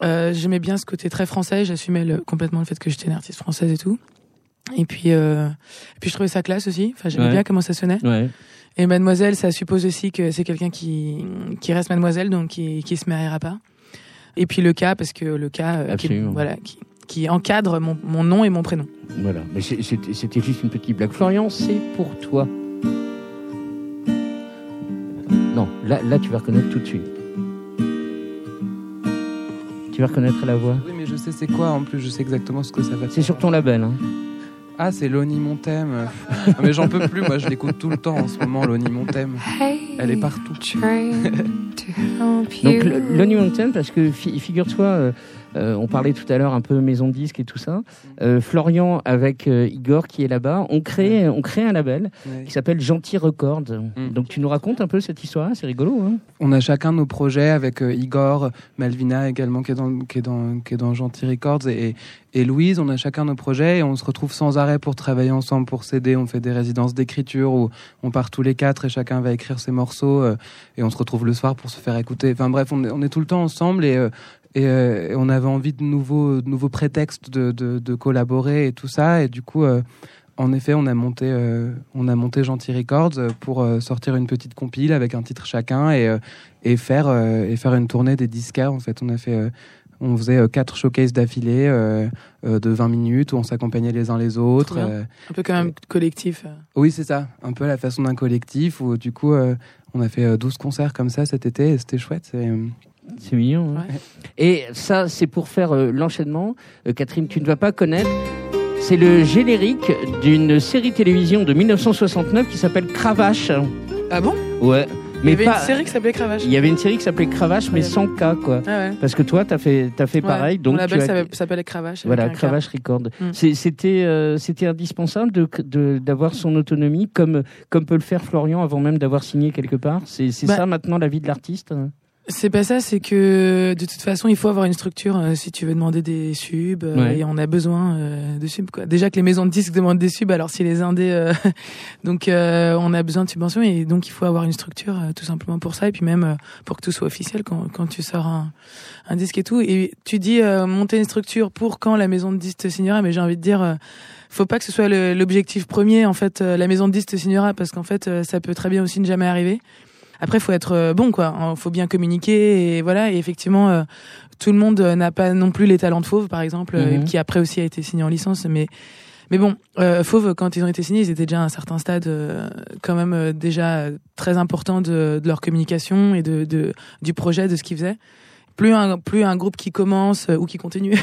S2: j'aimais bien ce côté très français. J'assumais complètement le fait que j'étais une artiste française et tout. Et puis, euh, et puis je trouvais ça classe aussi. Enfin, j'aimais
S1: Ouais.
S2: bien comment ça sonnait.
S1: Ouais.
S2: Et Mademoiselle, ça suppose aussi que c'est quelqu'un qui qui reste Mademoiselle, donc qui qui se mariera pas. Et puis le cas, parce que le cas, euh, qui, voilà, qui, qui encadre mon, mon nom et mon prénom.
S1: Voilà. Mais c'était juste une petite blague. Florian, c'est pour toi. Non, là, là, tu vas reconnaître tout de suite. Tu vas reconnaître la voix.
S12: Oui, mais je sais c'est quoi. En plus, je sais exactement ce que ça va
S1: C'est sur ton label. Hein.
S12: Ah, c'est Loni Montem. Ah, mais j'en peux plus. Moi, je l'écoute tout le temps en ce moment, Loni Montem. Elle est partout.
S1: Donc, le- Lonely Mountain, parce que fi- figure-toi, euh, on parlait tout à l'heure un peu maison de disque et tout ça. Euh, Florian avec euh, Igor qui est là-bas, on crée, on crée un label
S12: Ouais.
S1: qui s'appelle Gentil Records. Donc tu nous racontes un peu cette histoire, c'est rigolo. Hein
S12: On a chacun nos projets avec euh, Igor, Malvina également qui est dans qui est dans qui est dans Gentil Records et et Louise. On a chacun nos projets et on se retrouve sans arrêt pour travailler ensemble, pour s'aider. On fait des résidences d'écriture où on part tous les quatre et chacun va écrire ses morceaux euh, et on se retrouve le soir pour se faire écouter. Enfin bref, on est, on est tout le temps ensemble et euh, et, euh, et on avait envie de nouveaux de nouveaux prétextes de, de de collaborer et tout ça et du coup. euh, en effet, on a monté, euh, on a monté Gentil Records pour euh, sortir une petite compile avec un titre chacun et, euh, et faire et faire une tournée des disquaires. En fait, on a fait, on faisait quatre showcases d'affilée de 20 minutes où on s'accompagnait les uns les autres.
S2: Un peu quand même collectif.
S12: oui, c'est ça, un peu à la façon d'un collectif où du coup, on a fait euh, 12 concerts comme ça cet été et c'était chouette. C'est
S1: mignon. hein. Et ça, c'est pour faire euh, l'enchaînement. Euh, Catherine, tu ne vas pas connaître. C'est le générique d'une série télévision de 1969 qui s'appelle Cravache.
S2: Ah bon?
S1: Ouais.
S2: Il y avait
S1: pas-
S2: une série qui s'appelait Cravache.
S1: Il y avait une série qui s'appelait Cravache, mais sans K, quoi.
S2: Ah ouais.
S1: Parce que toi, t'as fait, t'as fait
S2: Ouais.
S1: pareil.
S2: Mon
S1: Donc
S2: label
S1: tu as-
S2: s'appelle- s'appelait Cravache.
S1: Voilà. Cravache Record.
S2: Mm.
S1: C'était, euh, c'était indispensable de, d'avoir son autonomie, comme, comme peut le faire Florian avant même d'avoir signé quelque part. C'est, c'est
S2: Bah,
S1: ça maintenant la vie de l'artiste.
S2: C'est pas ça, c'est que de toute façon, il faut avoir une structure euh, si tu veux demander des subs euh,
S1: Ouais.
S2: et on a besoin euh, de subs. Quoi. Déjà que les maisons de disques demandent des subs, alors si les indés, donc on a besoin de subventions et donc il faut avoir une structure tout simplement pour ça et puis même pour que tout soit officiel quand, quand tu sors un, un disque et tout. Et tu dis monter une structure pour quand la maison de disques te signera, mais j'ai envie de dire. faut pas que ce soit l'objectif premier en fait la maison de disques te signera parce qu'en fait ça peut très bien aussi ne jamais arriver après, faut être euh, bon, quoi. Il faut bien communiquer et voilà. Et effectivement, euh, tout le monde euh, n'a pas non plus les talents de Fauve, par exemple,
S1: Mhm.
S2: qui après aussi a été signé en licence. Mais mais bon, euh, Fauve, quand ils ont été signés, ils étaient déjà à un certain stade, euh, quand même euh, déjà très important de, de leur communication et de, de du projet, de ce qu'ils faisaient. Plus un plus un groupe qui commence ou qui continue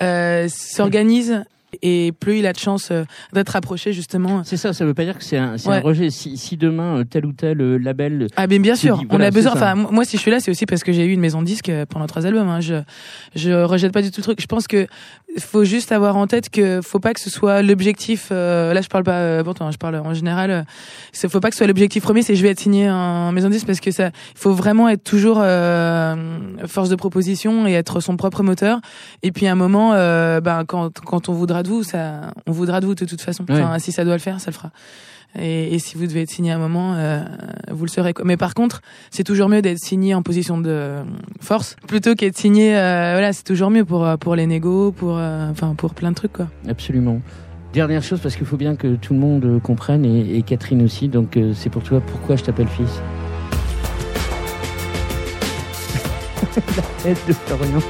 S2: s'organise et plus il a de chance euh, d'être approché justement.
S1: C'est ça, ça veut pas dire que c'est un,
S2: Ouais.
S1: un rejet. Si, si demain euh, tel ou tel euh, label.
S2: Ah mais bien sûr,
S1: dit,
S2: on a besoin. Enfin moi si je suis là, c'est aussi parce que j'ai eu une maison de disques euh, pendant trois albums. Hein. Je je rejette pas du tout le truc. Je pense que faut juste avoir en tête que faut pas que ce soit l'objectif. euh, là je parle pas euh, pour toi, hein, je parle en général. Euh, faut pas que ce soit l'objectif premier, c'est je vais être signé en maison de disques parce que ça, il faut vraiment être toujours euh, force de proposition et être son propre moteur. Et puis à un moment, euh, ben quand quand on voudra de vous, ça, on voudra de vous de toute façon. Enfin si ça doit le faire, ça le fera. Et, et si vous devez être signé à un moment, euh, vous le serez. Mais par contre, c'est toujours mieux d'être signé en position de euh, force plutôt qu'être signé. euh, voilà, c'est toujours mieux pour pour les négos, pour euh, enfin pour plein de trucs quoi.
S1: Absolument. Dernière chose, parce qu'il faut bien que tout le monde comprenne, et, et Catherine aussi, donc euh, c'est pour toi pourquoi je t'appelle fils? La tête de Florian.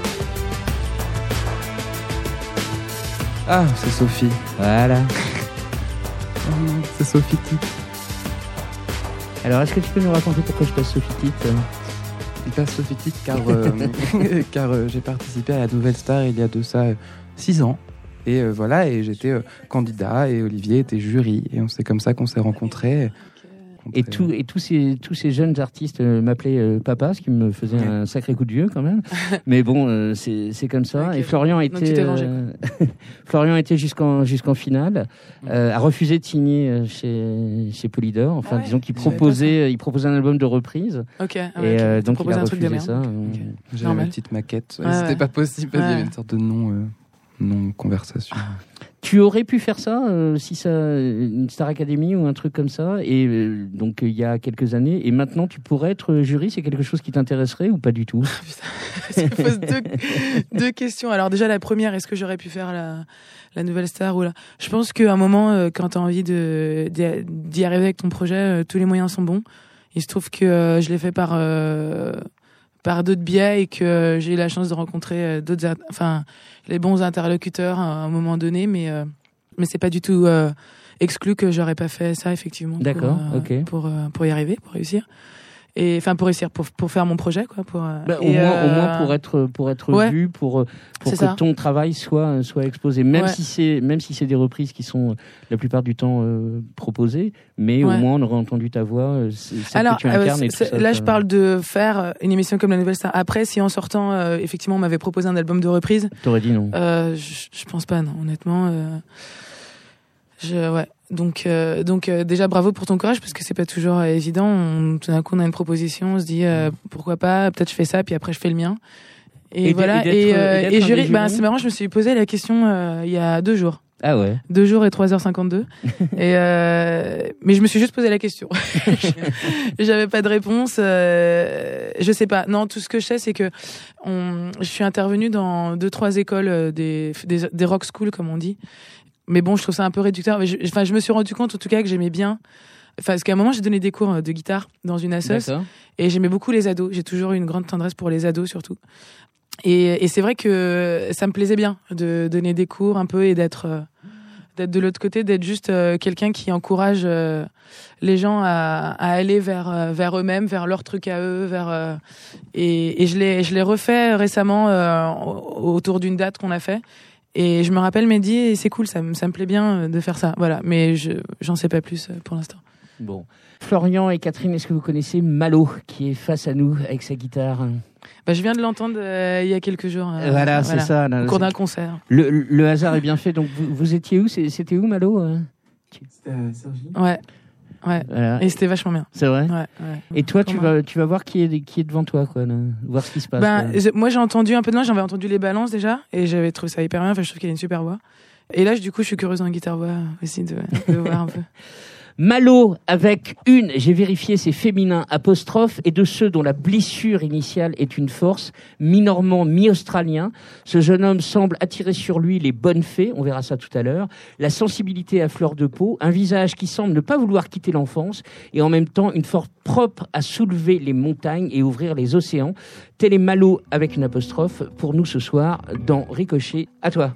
S12: Ah, c'est Sophie.
S1: Voilà.
S12: C'est Sophie Tite.
S1: Alors, est-ce que tu peux nous raconter pourquoi je passe Sophie Tite euh
S12: Il passe Sophie Tite car, euh, car euh, j'ai participé à la Nouvelle Star il y a de ça 6 ans. Et euh, voilà, et j'étais euh, candidat et Olivier était jury. Et c'est comme ça qu'on s'est rencontrés.
S1: Et, tout, et tous, ces, tous ces jeunes artistes euh, m'appelaient euh, papa, ce qui me faisait un sacré coup de vieux quand même. Mais bon, euh, c'est c'est comme ça. Et Florian était,
S2: vengé,
S1: euh, Florian était jusqu'en jusqu'en finale, euh, a refusé de signer chez, chez Polydor. Enfin,
S2: Ah ouais
S1: disons qu'il proposait, il proposait un album de reprise.
S2: Ok, ah
S1: et
S2: ouais,
S1: euh, donc il a refusé ça.
S2: Ok.
S12: J'avais ma petite maquette.
S2: Ouais,
S12: C'était
S2: ouais.
S12: pas possible parce qu'il y avait une sorte de non, euh, non conversation.
S1: Tu aurais pu faire ça euh, si ça une Star Academy ou un truc comme ça et euh, donc il y a quelques années et maintenant tu pourrais être euh, jury c'est quelque chose qui t'intéresserait ou pas du tout?
S2: Ça me pose deux, deux questions. Alors déjà la première, est-ce que j'aurais pu faire la, la nouvelle star ou là Je pense qu'à un moment, euh, quand tu as envie de d'y d'y arriver avec ton projet, euh, tous les moyens sont bons. Il se trouve que euh, je l'ai fait par euh, par d'autres biais et que euh, j'ai eu la chance de rencontrer euh, d'autres, enfin les bons interlocuteurs à un moment donné, mais euh, mais c'est pas du tout euh, exclu que j'aurais pas fait ça effectivement. pour,
S1: D'accord.
S2: Pour euh, pour y arriver, pour réussir. Et enfin pour réussir pour pour faire mon projet quoi pour euh,
S14: Bah, au, moins, au
S2: euh,
S14: moins pour être pour être
S2: ouais.
S14: vu, pour euh, pour que
S2: ça.
S14: ton travail soit soit exposé, même
S2: Ouais.
S14: si c'est même si c'est des reprises qui sont la plupart du temps euh, proposées, mais au moins on aurait entendu ta voix, euh,
S2: Alors,
S14: que tu
S2: euh,
S14: incarnes et tout ça.
S2: là, je parle de faire euh, une émission comme la Nouvelle Star. Après, si en sortant, euh, effectivement, on m'avait proposé un album de reprise,
S14: T'aurais dit non.
S2: euh, je, je pense pas, non, honnêtement. euh, je, ouais. Donc, euh, donc euh, déjà bravo pour ton courage parce que c'est pas toujours euh, évident. On, tout d'un coup, on a une proposition, on se dit euh, pourquoi pas, peut-être je fais ça, puis après je fais le mien. Et,
S14: Et
S2: voilà.
S14: et
S2: Et,
S14: et
S2: euh, et jury,
S14: jurys
S2: c'est marrant, je me suis posé la question euh, il y a deux jours.
S14: Ah ouais.
S2: Deux jours et 3h52. et euh, mais je me suis juste posé la question. J'avais pas de réponse. Euh, je sais pas. Non, tout ce que je sais, c'est que on, je suis intervenue dans deux trois écoles des, des des rock schools comme on dit. Mais bon, je trouve ça un peu réducteur. Mais je- Enfin, je, me suis rendu compte en tout cas que j'aimais bien. Enfin, parce qu'à un moment, j'ai donné des cours euh, de guitare dans une assoce et j'aimais beaucoup les ados. J'ai toujours eu une grande tendresse pour les ados surtout. Et, et c'est vrai que ça me plaisait bien de donner des cours un peu et d'être euh, d'être de l'autre côté, d'être juste euh, quelqu'un qui encourage euh, les gens à, à aller vers vers eux-mêmes, vers leur truc à eux, vers et, et je l'ai je l'ai refait récemment au- autour d'une date qu'on a fait. Et je me rappelle Mehdi et c'est cool, ça me ça me plaît bien euh, de faire ça. Voilà, mais je j'en sais pas plus euh, pour l'instant.
S14: Bon. Florian et Catherine, est-ce que vous connaissez Malo qui est face à nous avec sa guitare
S2: Bah, je viens de l'entendre euh, il y a quelques jours. euh,
S14: Voilà, c'est ça, là,
S2: Au cours d'un concert.
S14: le, le hasard est bien fait. Donc vous, vous étiez où C'est- C'était où Malo euh
S2: Ouais. Ouais.
S14: Voilà.
S2: Et c'était vachement bien.
S14: C'est vrai
S2: Ouais, ouais.
S14: Et toi, tu vas, tu vas voir qui est, qui est devant toi, quoi, là, voir ce qui se passe.
S2: Ben, je- moi, j'ai entendu un peu de loin, j'avais entendu les balances déjà, et j'avais trouvé ça hyper bien. Enfin, je trouve qu'il a une super voix. Et là, du coup, je suis curieuse en guitare-voix aussi de, de voir un peu.
S14: Malo avec une, j'ai vérifié, c'est féminin, apostrophe, et de ceux dont la blessure initiale est une force, mi-normand, mi-australien. Ce jeune homme semble attirer sur lui les bonnes fées, on verra ça tout à l'heure, la sensibilité à fleur de peau, un visage qui semble ne pas vouloir quitter l'enfance, et en même temps une force propre à soulever les montagnes et ouvrir les océans. Tel est Malo avec une apostrophe pour nous ce soir dans Ricochet. À toi.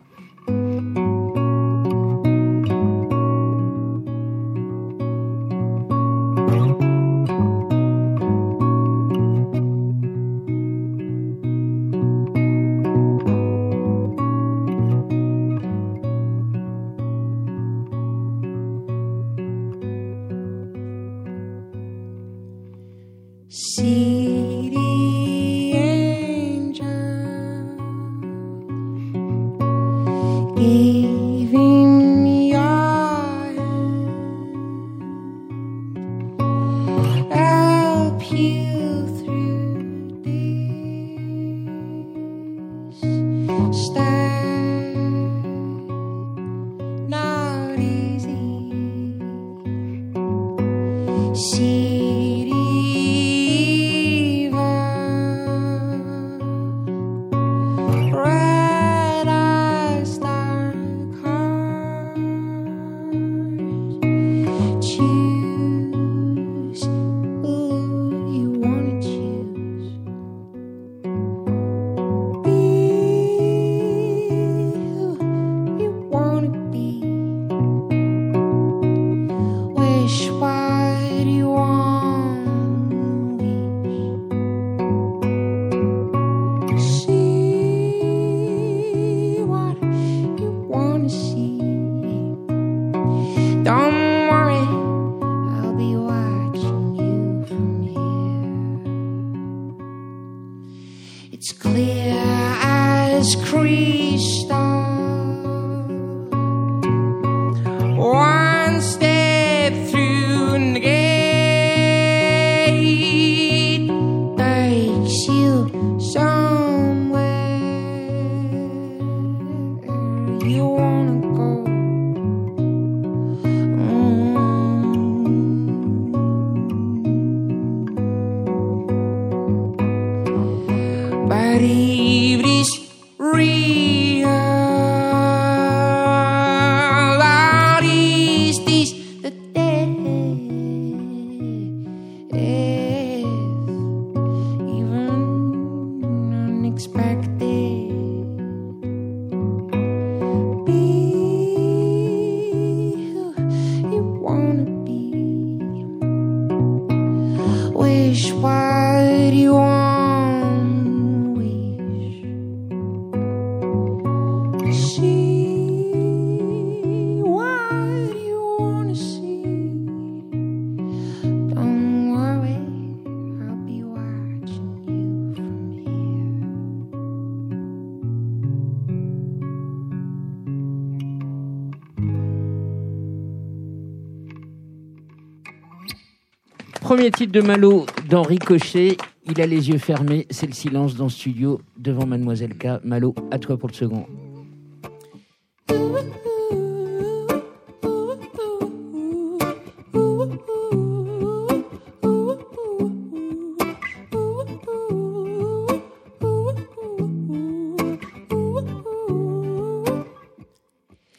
S1: Titre de Malo dans Ricochet. Il a les yeux fermés. C'est le silence dans le studio devant Mademoiselle K. Malo, à toi pour le second.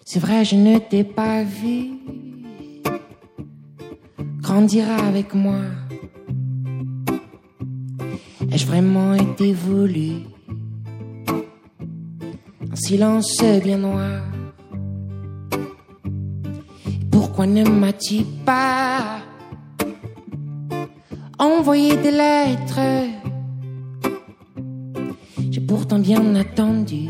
S14: C'est vrai, je ne t'ai pas vu grandir avec moi. Ai-je vraiment été voulu? Un silence bien noir. Pourquoi ne m'as-tu pas envoyé des lettres? J'ai pourtant bien attendu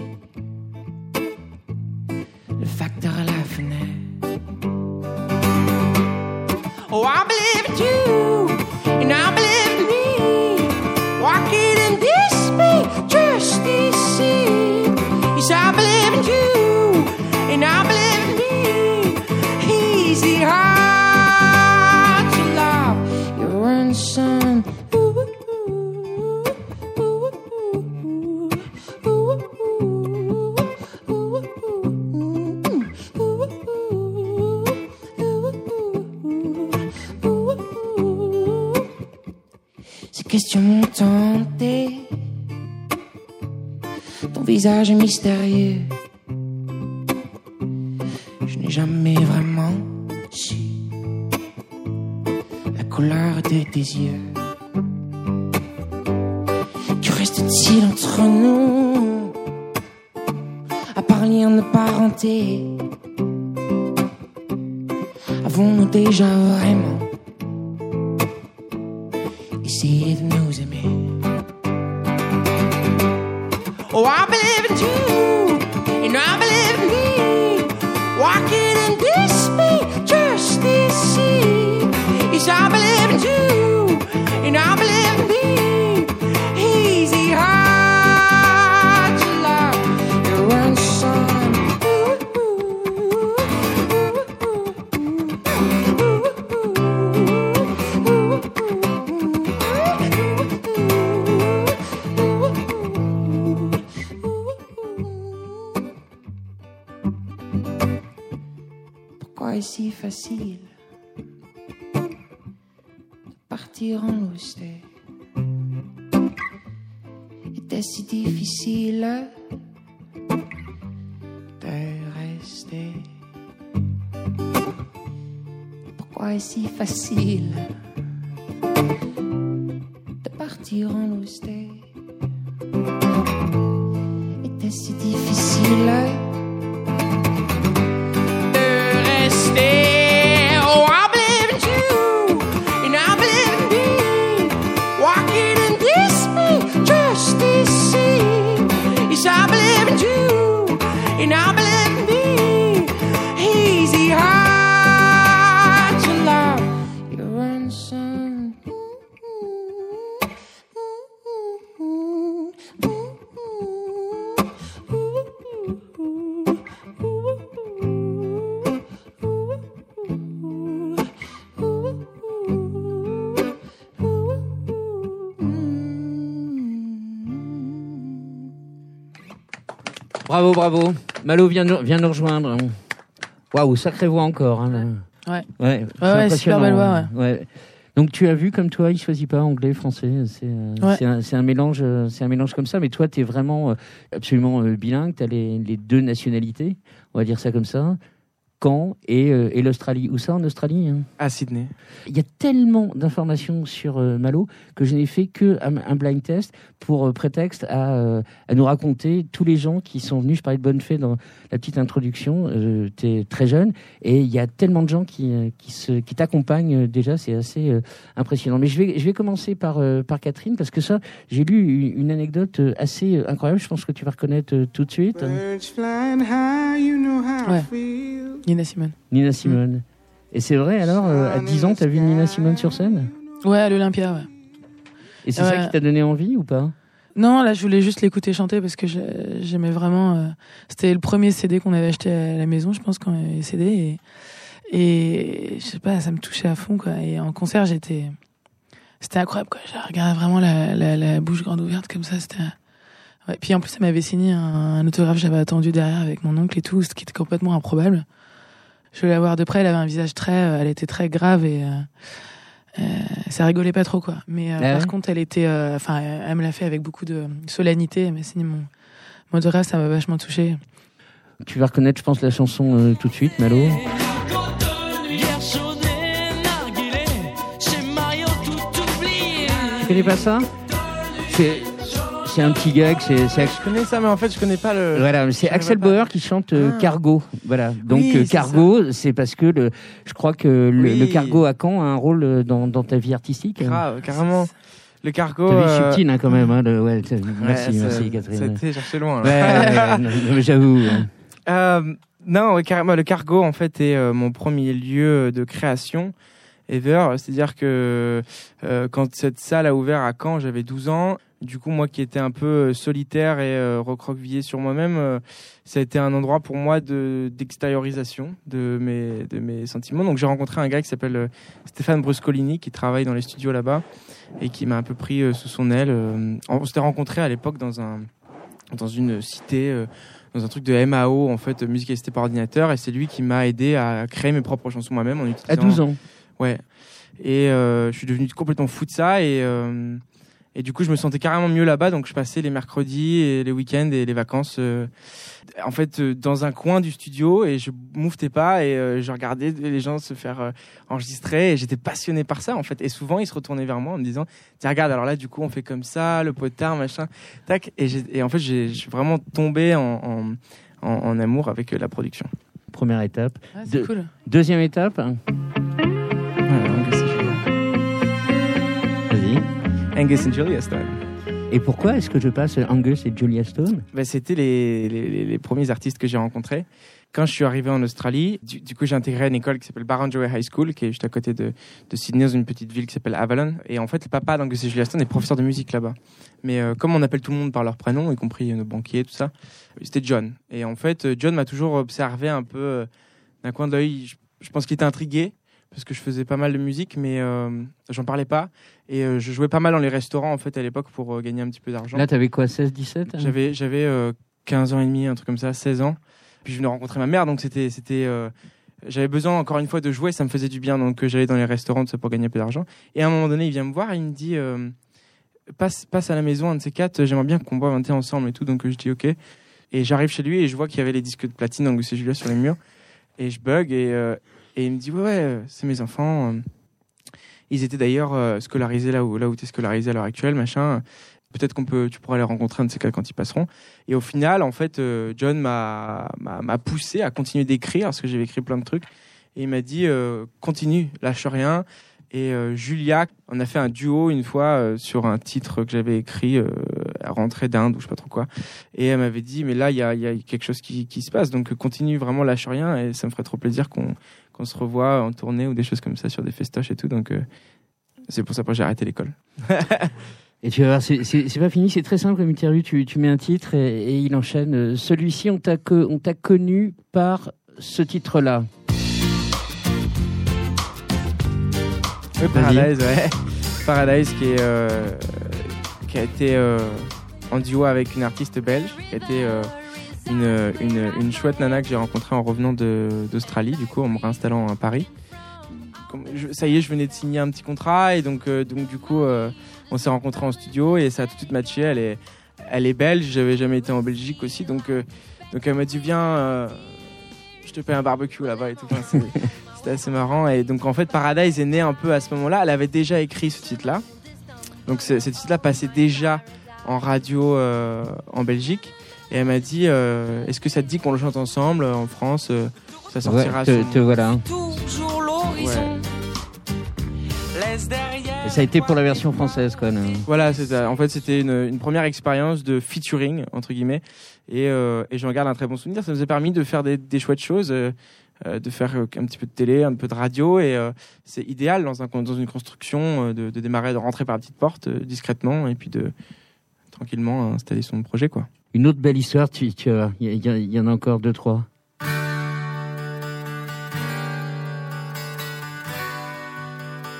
S14: mystérieux. Je n'ai jamais vraiment su la couleur de tes yeux. Que reste-t-il entre nous? À part lien de parenté Avons-nous déjà vraiment essayé de nous aimer? Oh, I believe in you, and I believe in me. Walking in this space, just ici. Yes, I believe in you, and I believe in me.
S1: Bravo, bravo. Malo vient, nous- vient nous rejoindre. Waouh, sacrée voix encore. hein.
S2: Ouais.
S1: Ouais,
S2: ouais, super belle voix,
S1: impressionnant, ouais. Donc tu as vu comme toi, il choisit pas anglais, français. C'est euh,
S2: Ouais.
S1: un, un mélange, euh, c'est un mélange comme ça. Mais toi, tu es vraiment euh, absolument bilingue. Tu as les, les deux nationalités, on va dire ça comme ça. Caen et, euh, et l'Australie. Où ça en Australie hein?
S15: À Sydney.
S1: Il y a tellement d'informations sur euh, Malo que je n'ai fait que un, un blind test pour euh, prétexte à, euh, à nous raconter tous les gens qui sont venus. Je parlais de bonne fée dans la petite introduction. Euh, tu es très jeune et il y a tellement de gens qui, qui, se, qui t'accompagnent euh, déjà. C'est assez euh, impressionnant. Mais je vais, je vais commencer par, euh, par Catherine parce que ça, j'ai lu une, anecdote assez incroyable. Je pense que tu vas reconnaître euh, tout de suite.
S11: Birds flying high, you know how
S2: Ouais.
S11: I feel.
S2: Nina Simone.
S1: Nina Simone. Et c'est vrai alors, euh, à 10 ans, tu as vu Nina Simone sur scène?
S2: Ouais, à l'Olympia, ouais.
S1: Et c'est
S2: Ouais.
S1: ça qui t'a donné envie ou pas?
S2: Non, là, je voulais juste l'écouter chanter parce que j'ai- j'aimais vraiment. euh, C'était le premier CD qu'on avait acheté à la maison, je pense, quand on avait CD. Et, et je sais pas, ça me touchait à fond, quoi. Et en concert, j'étais c'était incroyable quoi. J'ai regardé vraiment la, la, la bouche grande ouverte comme ça. C'était. Ouais. Puis en plus, elle m'avait signé un, un autographe. J'avais attendu derrière avec mon oncle et tout, ce qui était complètement improbable. Je voulais la voir de près. Elle avait un visage très. euh, Elle était très grave et. euh, euh, ça rigolait pas trop quoi. Mais euh,
S1: Ah
S2: par
S1: ouais
S2: contre, elle était. euh, Enfin, elle me l'a fait avec beaucoup de solennité. Elle m'a signé mon, mon autographe. Ça m'a vachement touché.
S1: Tu vas reconnaître, je pense, la chanson euh, tout de suite, Malo. Tu connais pas ça? C'est c'est un petit gag, c'est c'est
S15: Je connais ça, mais en fait, je connais pas le.
S1: Voilà, c'est
S15: je
S1: Axel. Bauer qui chante euh,
S15: Ah.
S1: Cargo. Voilà. Donc
S15: Oui,
S1: euh,
S15: c'est
S1: Cargo, c'est parce que le, je crois que le,
S15: Oui.
S1: le cargo à Caen a un rôle euh, dans, dans ta vie artistique.
S15: Grave, carrément. Le cargo.
S1: T'as vu
S15: euh,
S1: subtil hein, quand même. Hein, le- ouais, t'as-
S15: ouais,
S1: merci, merci Catherine.
S15: a été cherché loin. Là.
S1: ouais, j'avoue. hein.
S15: Euh, non, ouais, carrément, le cargo, en fait, est euh, mon premier lieu de création ever. C'est-à-dire que euh, quand cette salle a ouvert à Caen, j'avais 12 ans. Du coup, moi qui étais un peu euh, solitaire et euh, recroquevillé sur moi-même, euh, ça a été un endroit pour moi de d'extériorisation de mes de mes sentiments. Donc j'ai rencontré un gars qui s'appelle Stéphane Bruscolini qui travaille dans les studios là-bas et qui m'a un peu pris sous son aile. On s'était rencontrés à l'époque dans un dans une cité dans un truc de MAO en fait musique assistée par ordinateur et c'est lui qui m'a aidé à créer mes propres chansons moi-même en utilisant
S1: À 12 ans.
S15: Ouais. Et euh, je suis devenu complètement fou de ça et euh, et du coup je me sentais carrément mieux là-bas donc je passais les mercredis et les week-ends et les vacances euh, en fait euh, dans un coin du studio et je mouffetais pas et euh, je regardais les gens se faire euh, enregistrer et j'étais passionné par ça en fait et souvent ils se retournaient vers moi en me disant tiens regarde alors là du coup on fait comme ça le potard machin tac et, en fait j'ai- je suis vraiment tombé en, en, en, en amour avec euh, la production
S1: Première étape.
S2: Ouais, c'est
S1: Deux-
S2: cool.
S1: Deuxième étape.
S15: Voilà, Angus et Julia Stone
S1: Et pourquoi est-ce que je passe Angus et Julia Stone?
S15: Bah, c'était les, les, premiers artistes que j'ai rencontrés. Quand je suis arrivé en Australie, du, du coup, j'ai intégré une école qui s'appelle Barrenjoey High School, qui est juste à côté de, de Sydney, dans une petite ville qui s'appelle Avalon. Et en fait, le papa d'Angus et Julia Stone est professeur de musique là-bas. Mais euh, comme on appelle tout le monde par leur prénom, y compris nos banquiers, tout ça, c'était John. Et en fait, euh, John m'a toujours observé un peu euh, d'un coin de l'œil. Je, je pense qu'il était intrigué parce que je faisais pas mal de musique, mais euh, j'en parlais pas. Et euh, je jouais pas mal dans les restaurants en fait à l'époque pour euh, gagner un petit peu d'argent.
S1: Là, t'avais quoi, 16, 17 hein?
S15: J'avais j'avais euh, 15 ans et demi, un truc comme ça, 16 ans. Puis je venais rencontrer ma mère, donc c'était c'était j'avais besoin encore une fois de jouer, ça me faisait du bien, donc j'allais dans les restaurants tout ça pour gagner un peu d'argent. Et à un moment donné, il vient me voir et il me dit passe passe à la maison un de ces quatre, j'aimerais bien qu'on boive un thé ensemble et tout, donc je dis ok. Et j'arrive chez lui et je vois qu'il y avait les disques de platine d'Angus et Julia sur les murs et je bug et euh, et il me dit ouais ouais euh, c'est mes enfants. euh. Ils étaient d'ailleurs euh, scolarisés là où là où tu es scolarisé à l'heure actuelle, machin. Peut-être qu'on peut, tu pourras les rencontrer un de ces quand ils passeront. Et au final, en fait, John m'a m'a poussé à continuer d'écrire parce que j'avais écrit plein de trucs. Et il m'a dit continue, lâche rien. Et euh, Julia, on a fait un duo une fois euh, sur un titre que j'avais écrit euh, à rentrée d'Inde ou je sais pas trop quoi. Et elle m'avait dit mais là il y a, y a quelque chose qui, qui se passe donc continue vraiment lâche rien et ça me ferait trop plaisir qu'on qu'on se revoie en tournée ou des choses comme ça sur des festoches et tout donc euh, c'est pour ça que j'ai arrêté l'école.
S1: Et tu vas voir, c'est- pas fini, c'est très simple comme interview. Tu, tu mets un titre et, et il enchaîne. Celui-ci, on t'a connu par ce titre-là.
S15: Oui. Paradise, ouais. Paradise qui, est, euh, qui a été euh, en duo avec une artiste belge, qui a été euh, une, une, une chouette nana que j'ai rencontrée en revenant d'Australie, du coup, en me réinstallant à Paris. Comme je- ça y est, je venais de signer un petit contrat et donc, euh, donc du coup, euh, on s'est rencontrés en studio et ça a tout de suite matché. Elle est, elle est belge, j'avais jamais été en Belgique aussi, donc, euh, donc elle m'a dit viens, euh, je te paye un barbecue là-bas et tout. Enfin, C'était assez marrant. Et donc, en fait, Paradise est né un peu à ce moment-là. Elle avait déjà écrit ce titre-là. Donc, ce, ce titre-là passait déjà en radio euh, en Belgique. Et elle m'a dit euh, Est-ce que ça te dit qu'on le chante ensemble euh, en France euh, Ça sortira
S1: Ouais, te, voilà.
S14: Toujours l'horizon. Laisse derrière.
S1: Et ça a été pour la version française, quoi. non?
S15: Voilà, c'est ça. En fait, c'était une, une première expérience de featuring, entre guillemets. Et, euh, et j'en garde un très bon souvenir. Ça nous a permis de faire des, des chouettes choses, de faire euh, un petit peu de télé, un peu de radio. Et euh, c'est idéal dans, un, dans une construction euh, de, de démarrer, de rentrer par la petite porte euh, discrètement et puis de tranquillement installer son projet, quoi.
S1: Une autre belle histoire, tu, tu. Il y, en a encore deux, trois.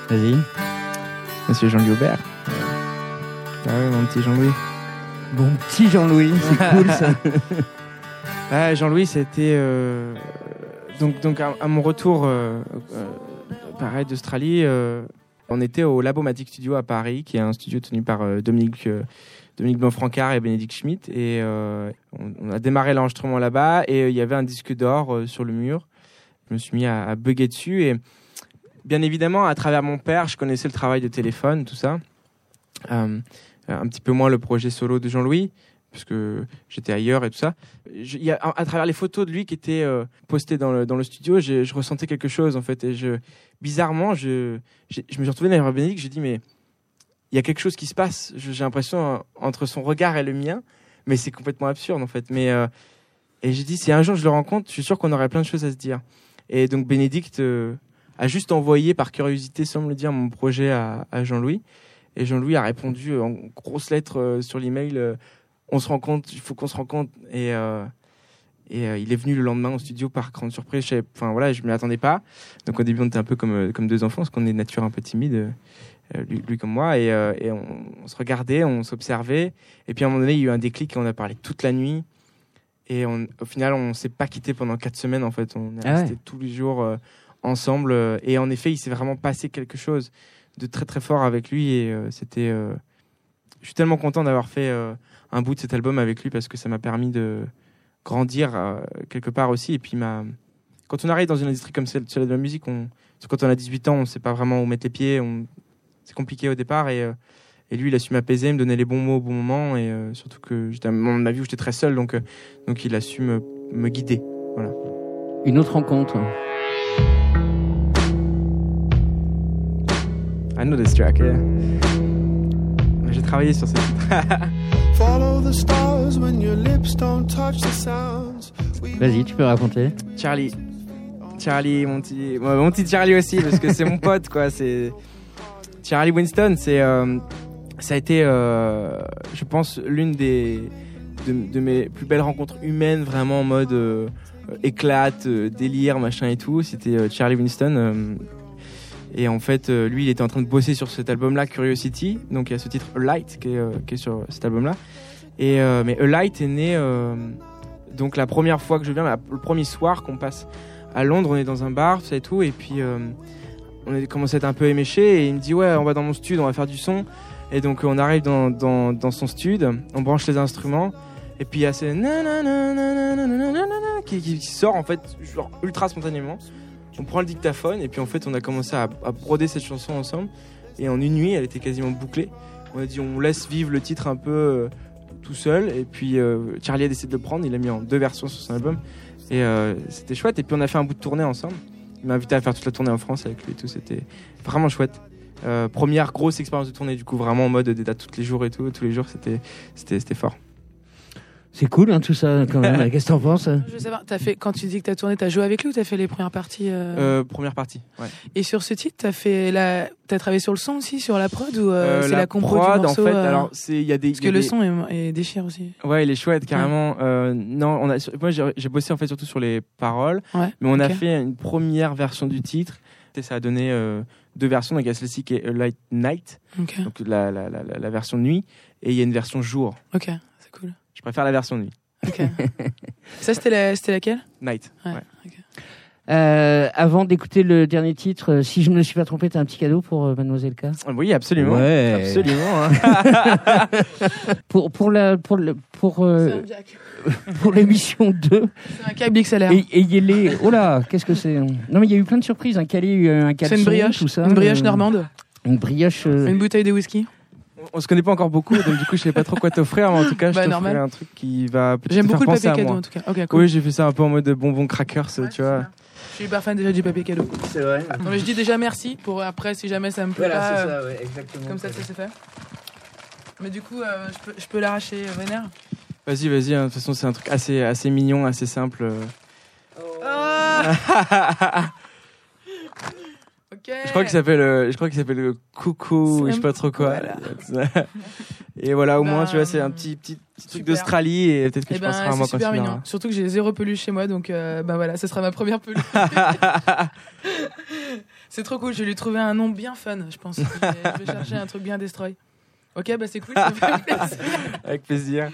S1: Vas-y.
S15: Monsieur Jean-Louis Aubert. Ah ouais, mon petit Jean-Louis.
S1: Bon petit Jean-Louis, c'est cool ça.
S15: Ah, Jean-Louis, c'était euh, donc donc à, mon retour, euh, euh, pareil d'Australie, euh, on était au Labomatic Studio à Paris, qui est un studio tenu par Dominique Dominique et Bénédicte Schmitt, et on, a démarré l'enregistrement là-bas, et il y avait un disque d'or sur le mur. Je me suis mis à, à bugger dessus, et bien évidemment, à travers mon père, je connaissais le travail de téléphone, tout ça. Un petit peu moins le projet solo de Jean-Louis, parce que j'étais ailleurs et tout ça. À, travers les photos de lui qui étaient euh, postées dans le, studio, je ressentais quelque chose en fait. Et bizarrement, je, me suis retrouvé derrière Bénédicte, j'ai dit mais il y a quelque chose qui se passe. J'ai l'impression euh, entre son regard et le mien, mais c'est complètement absurde en fait. Mais euh, et j'ai dit si un jour je le rencontre, je suis sûr qu'on aurait plein de choses à se dire. Et donc Bénédicte a juste envoyé par curiosité, dire, mon projet à, à Jean-Louis. Et Jean-Louis a répondu en grosses lettres sur l'email on se rencontre, il faut qu'on se rencontre. Et, euh, et euh, il est venu le lendemain au studio par grande surprise. Je Enfin voilà, je m'y attendais pas. Donc au début, on était un peu comme, euh, comme deux enfants, parce qu'on est de nature un peu timide, euh, lui, lui comme moi. Et, et on, on se regardait, on s'observait. Et puis à un moment donné, il y a eu un déclic et on a parlé toute la nuit. Et on, au final, on s'est pas quitté pendant quatre semaines. En fait, on est
S1: Ah ouais.
S15: resté tous les jours ensemble. Et en effet, il s'est vraiment passé quelque chose de très très fort avec lui. Et c'était. je suis tellement content d'avoir fait un bout de cet album avec lui parce que ça m'a permis de grandir euh, quelque part aussi. Et puis, m'a... quand on arrive dans une industrie comme celle, de la musique, on... quand on a 18 ans, on ne sait pas vraiment où mettre les pieds. On... C'est compliqué au départ. Et, euh, et lui, il a su m'apaiser, me donner les bons mots au bon moment. Et euh, surtout que j'étais à un moment de ma vie où j'étais très seul. Donc, donc il a su me, me guider. Voilà.
S1: Une autre rencontre.
S15: I know this track, yeah. J'ai travaillé sur ce titre.
S11: Follow the stars when your lips don't touch the sounds.
S1: Vas-y, tu peux raconter.
S15: Charlie. Charlie, mon petit, mon petit Charlie aussi, parce que c'est mon pote, quoi. C'est Charlie Winston. C'est, euh, ça a été, euh, je pense, l'une des de, de mes plus belles rencontres humaines, vraiment en mode euh, éclate, euh, délire, machin et tout. C'était euh, Charlie Winston. euh, et en fait, euh, lui, il était en train de bosser sur cet album-là, Curiosity. Donc il y a ce titre Light qui est, euh, qui est sur cet album-là. Et euh, mais A Light est né euh, donc la première fois que je viens, la, le premier soir qu'on passe à Londres, on est dans un bar, ça et tout, et puis euh, on a commencé à être un peu éméché et il me dit ouais, on va dans mon stud, on va faire du son. Et donc on arrive dans, dans, dans son stud, on branche les instruments et puis il y a ces qui, qui sort en fait genre ultra spontanément. On prend le dictaphone et puis en fait on a commencé à, à broder cette chanson ensemble et en une nuit elle était quasiment bouclée. On a dit on laisse vivre le titre un peu euh, tout seul, et puis euh, Charlie a décidé de le prendre, il l'a mis en deux versions sur son album. Et euh, c'était chouette. Et puis on a fait un bout de tournée ensemble. Il m'a invité à faire toute la tournée en France avec lui et tout. C'était vraiment chouette. Euh, première grosse expérience de tournée, du coup, vraiment en mode des dates tous les jours et tout. Tous les jours, c'était fort.
S1: C'est cool, hein, tout ça, quand même. Qu'est-ce que t'en penses
S2: Je veux savoir, as fait, quand tu dis que tu as tourné, tu as joué avec lui ou tu as fait les premières parties euh
S15: Euh, première partie, ouais.
S2: Et sur ce titre, tu as, fait la... as travaillé sur le son aussi, sur la prod ou euh,
S15: Euh,
S2: c'est
S15: la
S2: la, compo
S15: prod,
S2: du morceau
S15: en fait,
S2: euh,
S15: alors, c'est- il y a des-
S2: Parce
S15: il y
S2: que
S15: a
S2: le
S15: des-
S2: son est, est déchire aussi.
S15: Ouais, il est chouette, carrément. Euh, non, on a, moi, j'ai bossé en fait surtout sur les paroles,
S2: Ouais,
S15: mais on a fait une première version du titre. Et ça a donné euh, deux versions. Donc il y a celle-ci qui est A Light Night,
S2: Ok.
S15: donc la, la, la, la- la version nuit, et il y a une version jour.
S2: Ok, c'est cool.
S15: Je préfère la version nuit.
S2: Ok. Ça, c'était la... c'était laquelle?
S15: Night.
S2: Ouais,
S15: ouais.
S1: Euh, avant d'écouter le dernier titre, euh, si je ne me suis pas trompé, t'as un petit cadeau pour euh, Mademoiselle K?
S15: Oui, absolument.
S1: Ouais.
S15: Absolument. hein.
S1: pour pour la pour le pour euh, pour l'émission 2
S2: C'est un câble XLR.
S1: et oh là qu'est-ce que c'est? Non mais il y a eu plein de surprises un calé un caleçon
S2: une brioche,
S1: tout ça
S2: une brioche
S1: euh,
S2: normande,
S1: une brioche euh,
S2: une bouteille de whisky.
S15: On se connaît pas encore beaucoup, donc du coup je sais pas trop quoi t'offrir, mais en tout cas je
S2: Bah,
S15: t'offrirai
S2: normal.
S15: un truc qui va peut-être
S2: J'aime
S15: te faire
S2: beaucoup le papier cadeau en tout cas. Cool.
S15: Oui, j'ai fait ça un peu en mode bonbon crackers, tu vois.
S2: Je suis hyper fan déjà du papier cadeau.
S1: c'est vrai
S2: Non mais je dis déjà merci pour après si jamais ça me plaît
S1: voilà
S2: pas.
S1: c'est
S2: euh,
S1: ça ouais exactement
S2: Comme ça, ça c'est fait. Mais du coup, euh, je peux, je peux l'arracher euh, vénère?
S15: Vas-y, vas-y, hein, de toute façon c'est un truc assez, assez mignon, assez simple. euh. Je crois qu'il s'appelle, euh, je crois qu'il s'appelle le coucou, je sais pas trop quoi.
S2: voilà.
S15: Et voilà, au moins, tu vois, c'est un petit, petit, petit truc d'Australie et peut-être que
S2: Eh
S15: je
S2: ben,
S15: penserai à moi quand
S2: mignon. Surtout que j'ai zéro peluche chez moi, donc euh, bah voilà, ce sera ma première peluche. c'est trop cool. Je vais lui trouver un nom bien fun, je pense. Je vais, je vais chercher un truc bien destroy. Ok, bah c'est cool. Ça me fait plaisir.
S15: Avec plaisir.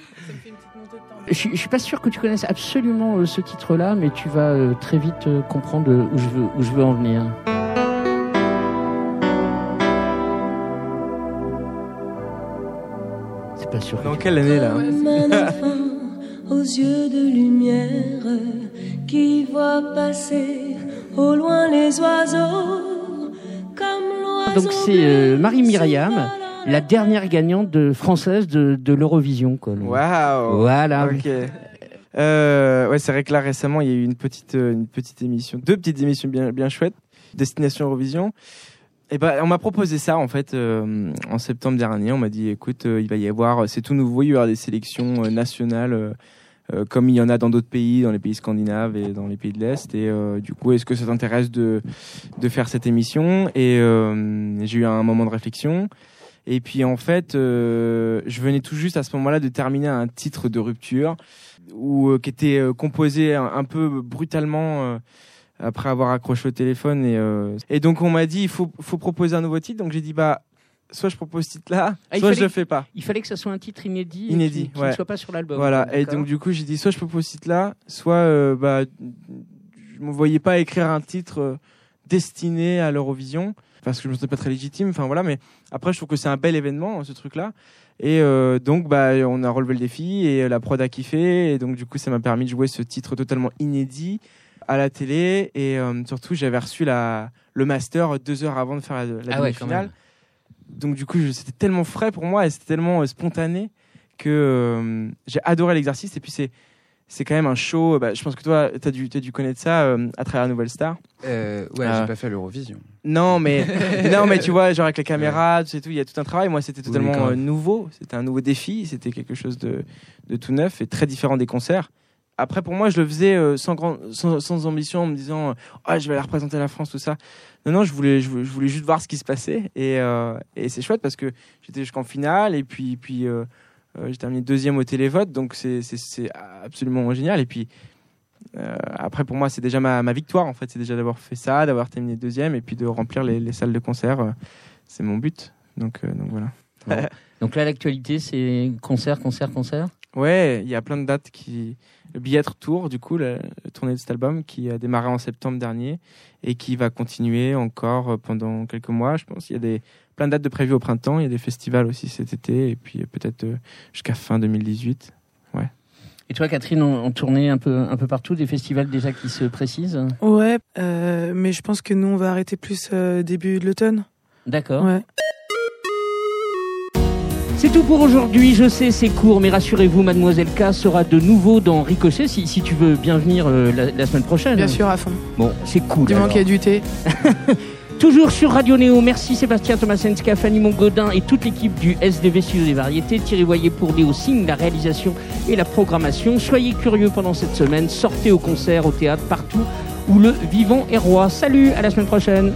S1: Je, suis- je suis pas sûr que tu connaisses absolument euh, ce titre-là, mais tu vas euh, très vite euh, comprendre où je veux, où je veux en venir. Pas sûr.
S15: Dans quelle année là
S16: Comme un enfant aux yeux de lumière qui voit passer au loin les oiseaux comme l'oiseau.
S1: Donc c'est euh, Marie Myriam, la dernière gagnante de, française de, de l'Eurovision. quoi.
S15: Waouh
S1: Voilà.
S15: Ok. Euh, ouais, c'est vrai que là récemment, il y a eu une petite, euh, une petite émission, deux petites émissions bien, bien chouettes, Destination Eurovision. Et ben, on m'a proposé ça en fait euh, en septembre dernier. On m'a dit, écoute, euh, il va y avoir, c'est tout nouveau, il y avoir des sélections euh, nationales euh, euh, comme il y en a dans d'autres pays, dans les pays scandinaves et dans les pays de l'Est. Et euh, du coup, est-ce que ça t'intéresse de, de faire cette émission? Et euh, j'ai eu un moment de réflexion. Et puis en fait, euh, je venais tout juste à ce moment-là de terminer un titre de rupture ou euh, qui était euh, composé un, un peu brutalement euh, après avoir accroché au téléphone et euh, et donc on m'a dit il faut faut proposer un nouveau titre donc j'ai dit bah soit je propose ce titre là
S1: Ah,
S15: soit je le fais pas
S1: Il fallait que ça soit un titre inédit,
S15: inédit
S1: qui,
S15: ouais.
S1: ne soit pas sur l'album.
S15: voilà et donc du coup j'ai dit soit je propose ce titre là soit euh, bah je me voyais pas écrire un titre euh, destiné à l'Eurovision parce que je me sentais pas très légitime enfin voilà mais après je trouve que c'est un bel événement ce truc là et euh, donc bah on a relevé le défi et la prod a kiffé et donc du coup ça m'a permis de jouer ce titre totalement inédit à la télé et euh, surtout j'avais reçu la le master deux heures avant de faire la, la
S1: Ah ouais,
S15: demi-finale.
S1: même.
S15: donc du coup c'était tellement frais pour moi et c'était tellement euh, spontané que euh, j'ai adoré l'exercice. Et puis c'est c'est quand même un show bah, je pense que toi tu as dû t'as dû connaître ça euh, à travers Nouvelle Star.
S12: Euh, ouais,
S15: Euh,
S12: j'ai pas fait l'Eurovision.
S15: non mais non mais tu vois genre avec les caméras tu sais tout il y a tout un travail. Moi c'était totalement euh, nouveau. C'était un nouveau défi. C'était quelque chose de, de tout neuf et très différent des concerts après pour moi je le faisais euh, sans grand sans, ambition en me disant euh, ah je vais aller représenter la France tout ça non non je voulais je, voulais- juste voir ce qui se passait et, euh, et c'est chouette parce que j'étais jusqu'en finale et puis j'ai terminé deuxième au télévote donc c'est absolument génial et puis après, pour moi, c'est déjà ma, victoire. En fait, c'est déjà d'avoir fait ça, d'avoir terminé deuxième, et puis de remplir les, les salles de concert. c'est mon but. Donc, voilà.
S1: Donc là, l'actualité, c'est concert, concert, concert?
S15: Ouais, il y a plein de dates qui. Le billettre tour, du coup, la, la tournée de cet album qui a démarré en septembre dernier et qui va continuer encore euh, pendant quelques mois, je pense. Il y a des plein de dates de prévues au printemps. Il y a des festivals aussi cet été et puis euh, peut-être euh, jusqu'à fin 2018. Ouais.
S1: Et toi, Catherine, en, en tournée un peu, un peu partout, des festivals déjà qui se précisent?
S2: Ouais, euh, mais je pense que nous, on va arrêter plus euh, début de l'automne.
S1: D'accord.
S2: Ouais.
S1: C'est tout pour aujourd'hui. Je sais, c'est court, mais rassurez-vous, Mademoiselle K sera de nouveau dans Ricochet si, si tu veux bien venir euh, la, la semaine prochaine.
S2: Bien sûr, à fond.
S1: Bon, c'est cool.
S2: Du moment
S1: alors.
S2: qu'il y a du thé.
S1: Toujours sur Radio Néo, merci Sébastien Thomasenska, Fanny Mongodin et toute l'équipe du SDV Studio des Variétés. Thierry Voyer pour Léo Signe, la réalisation et la programmation. Soyez curieux pendant cette semaine, sortez au concert, au théâtre, partout où le vivant est roi. Salut, à la semaine prochaine.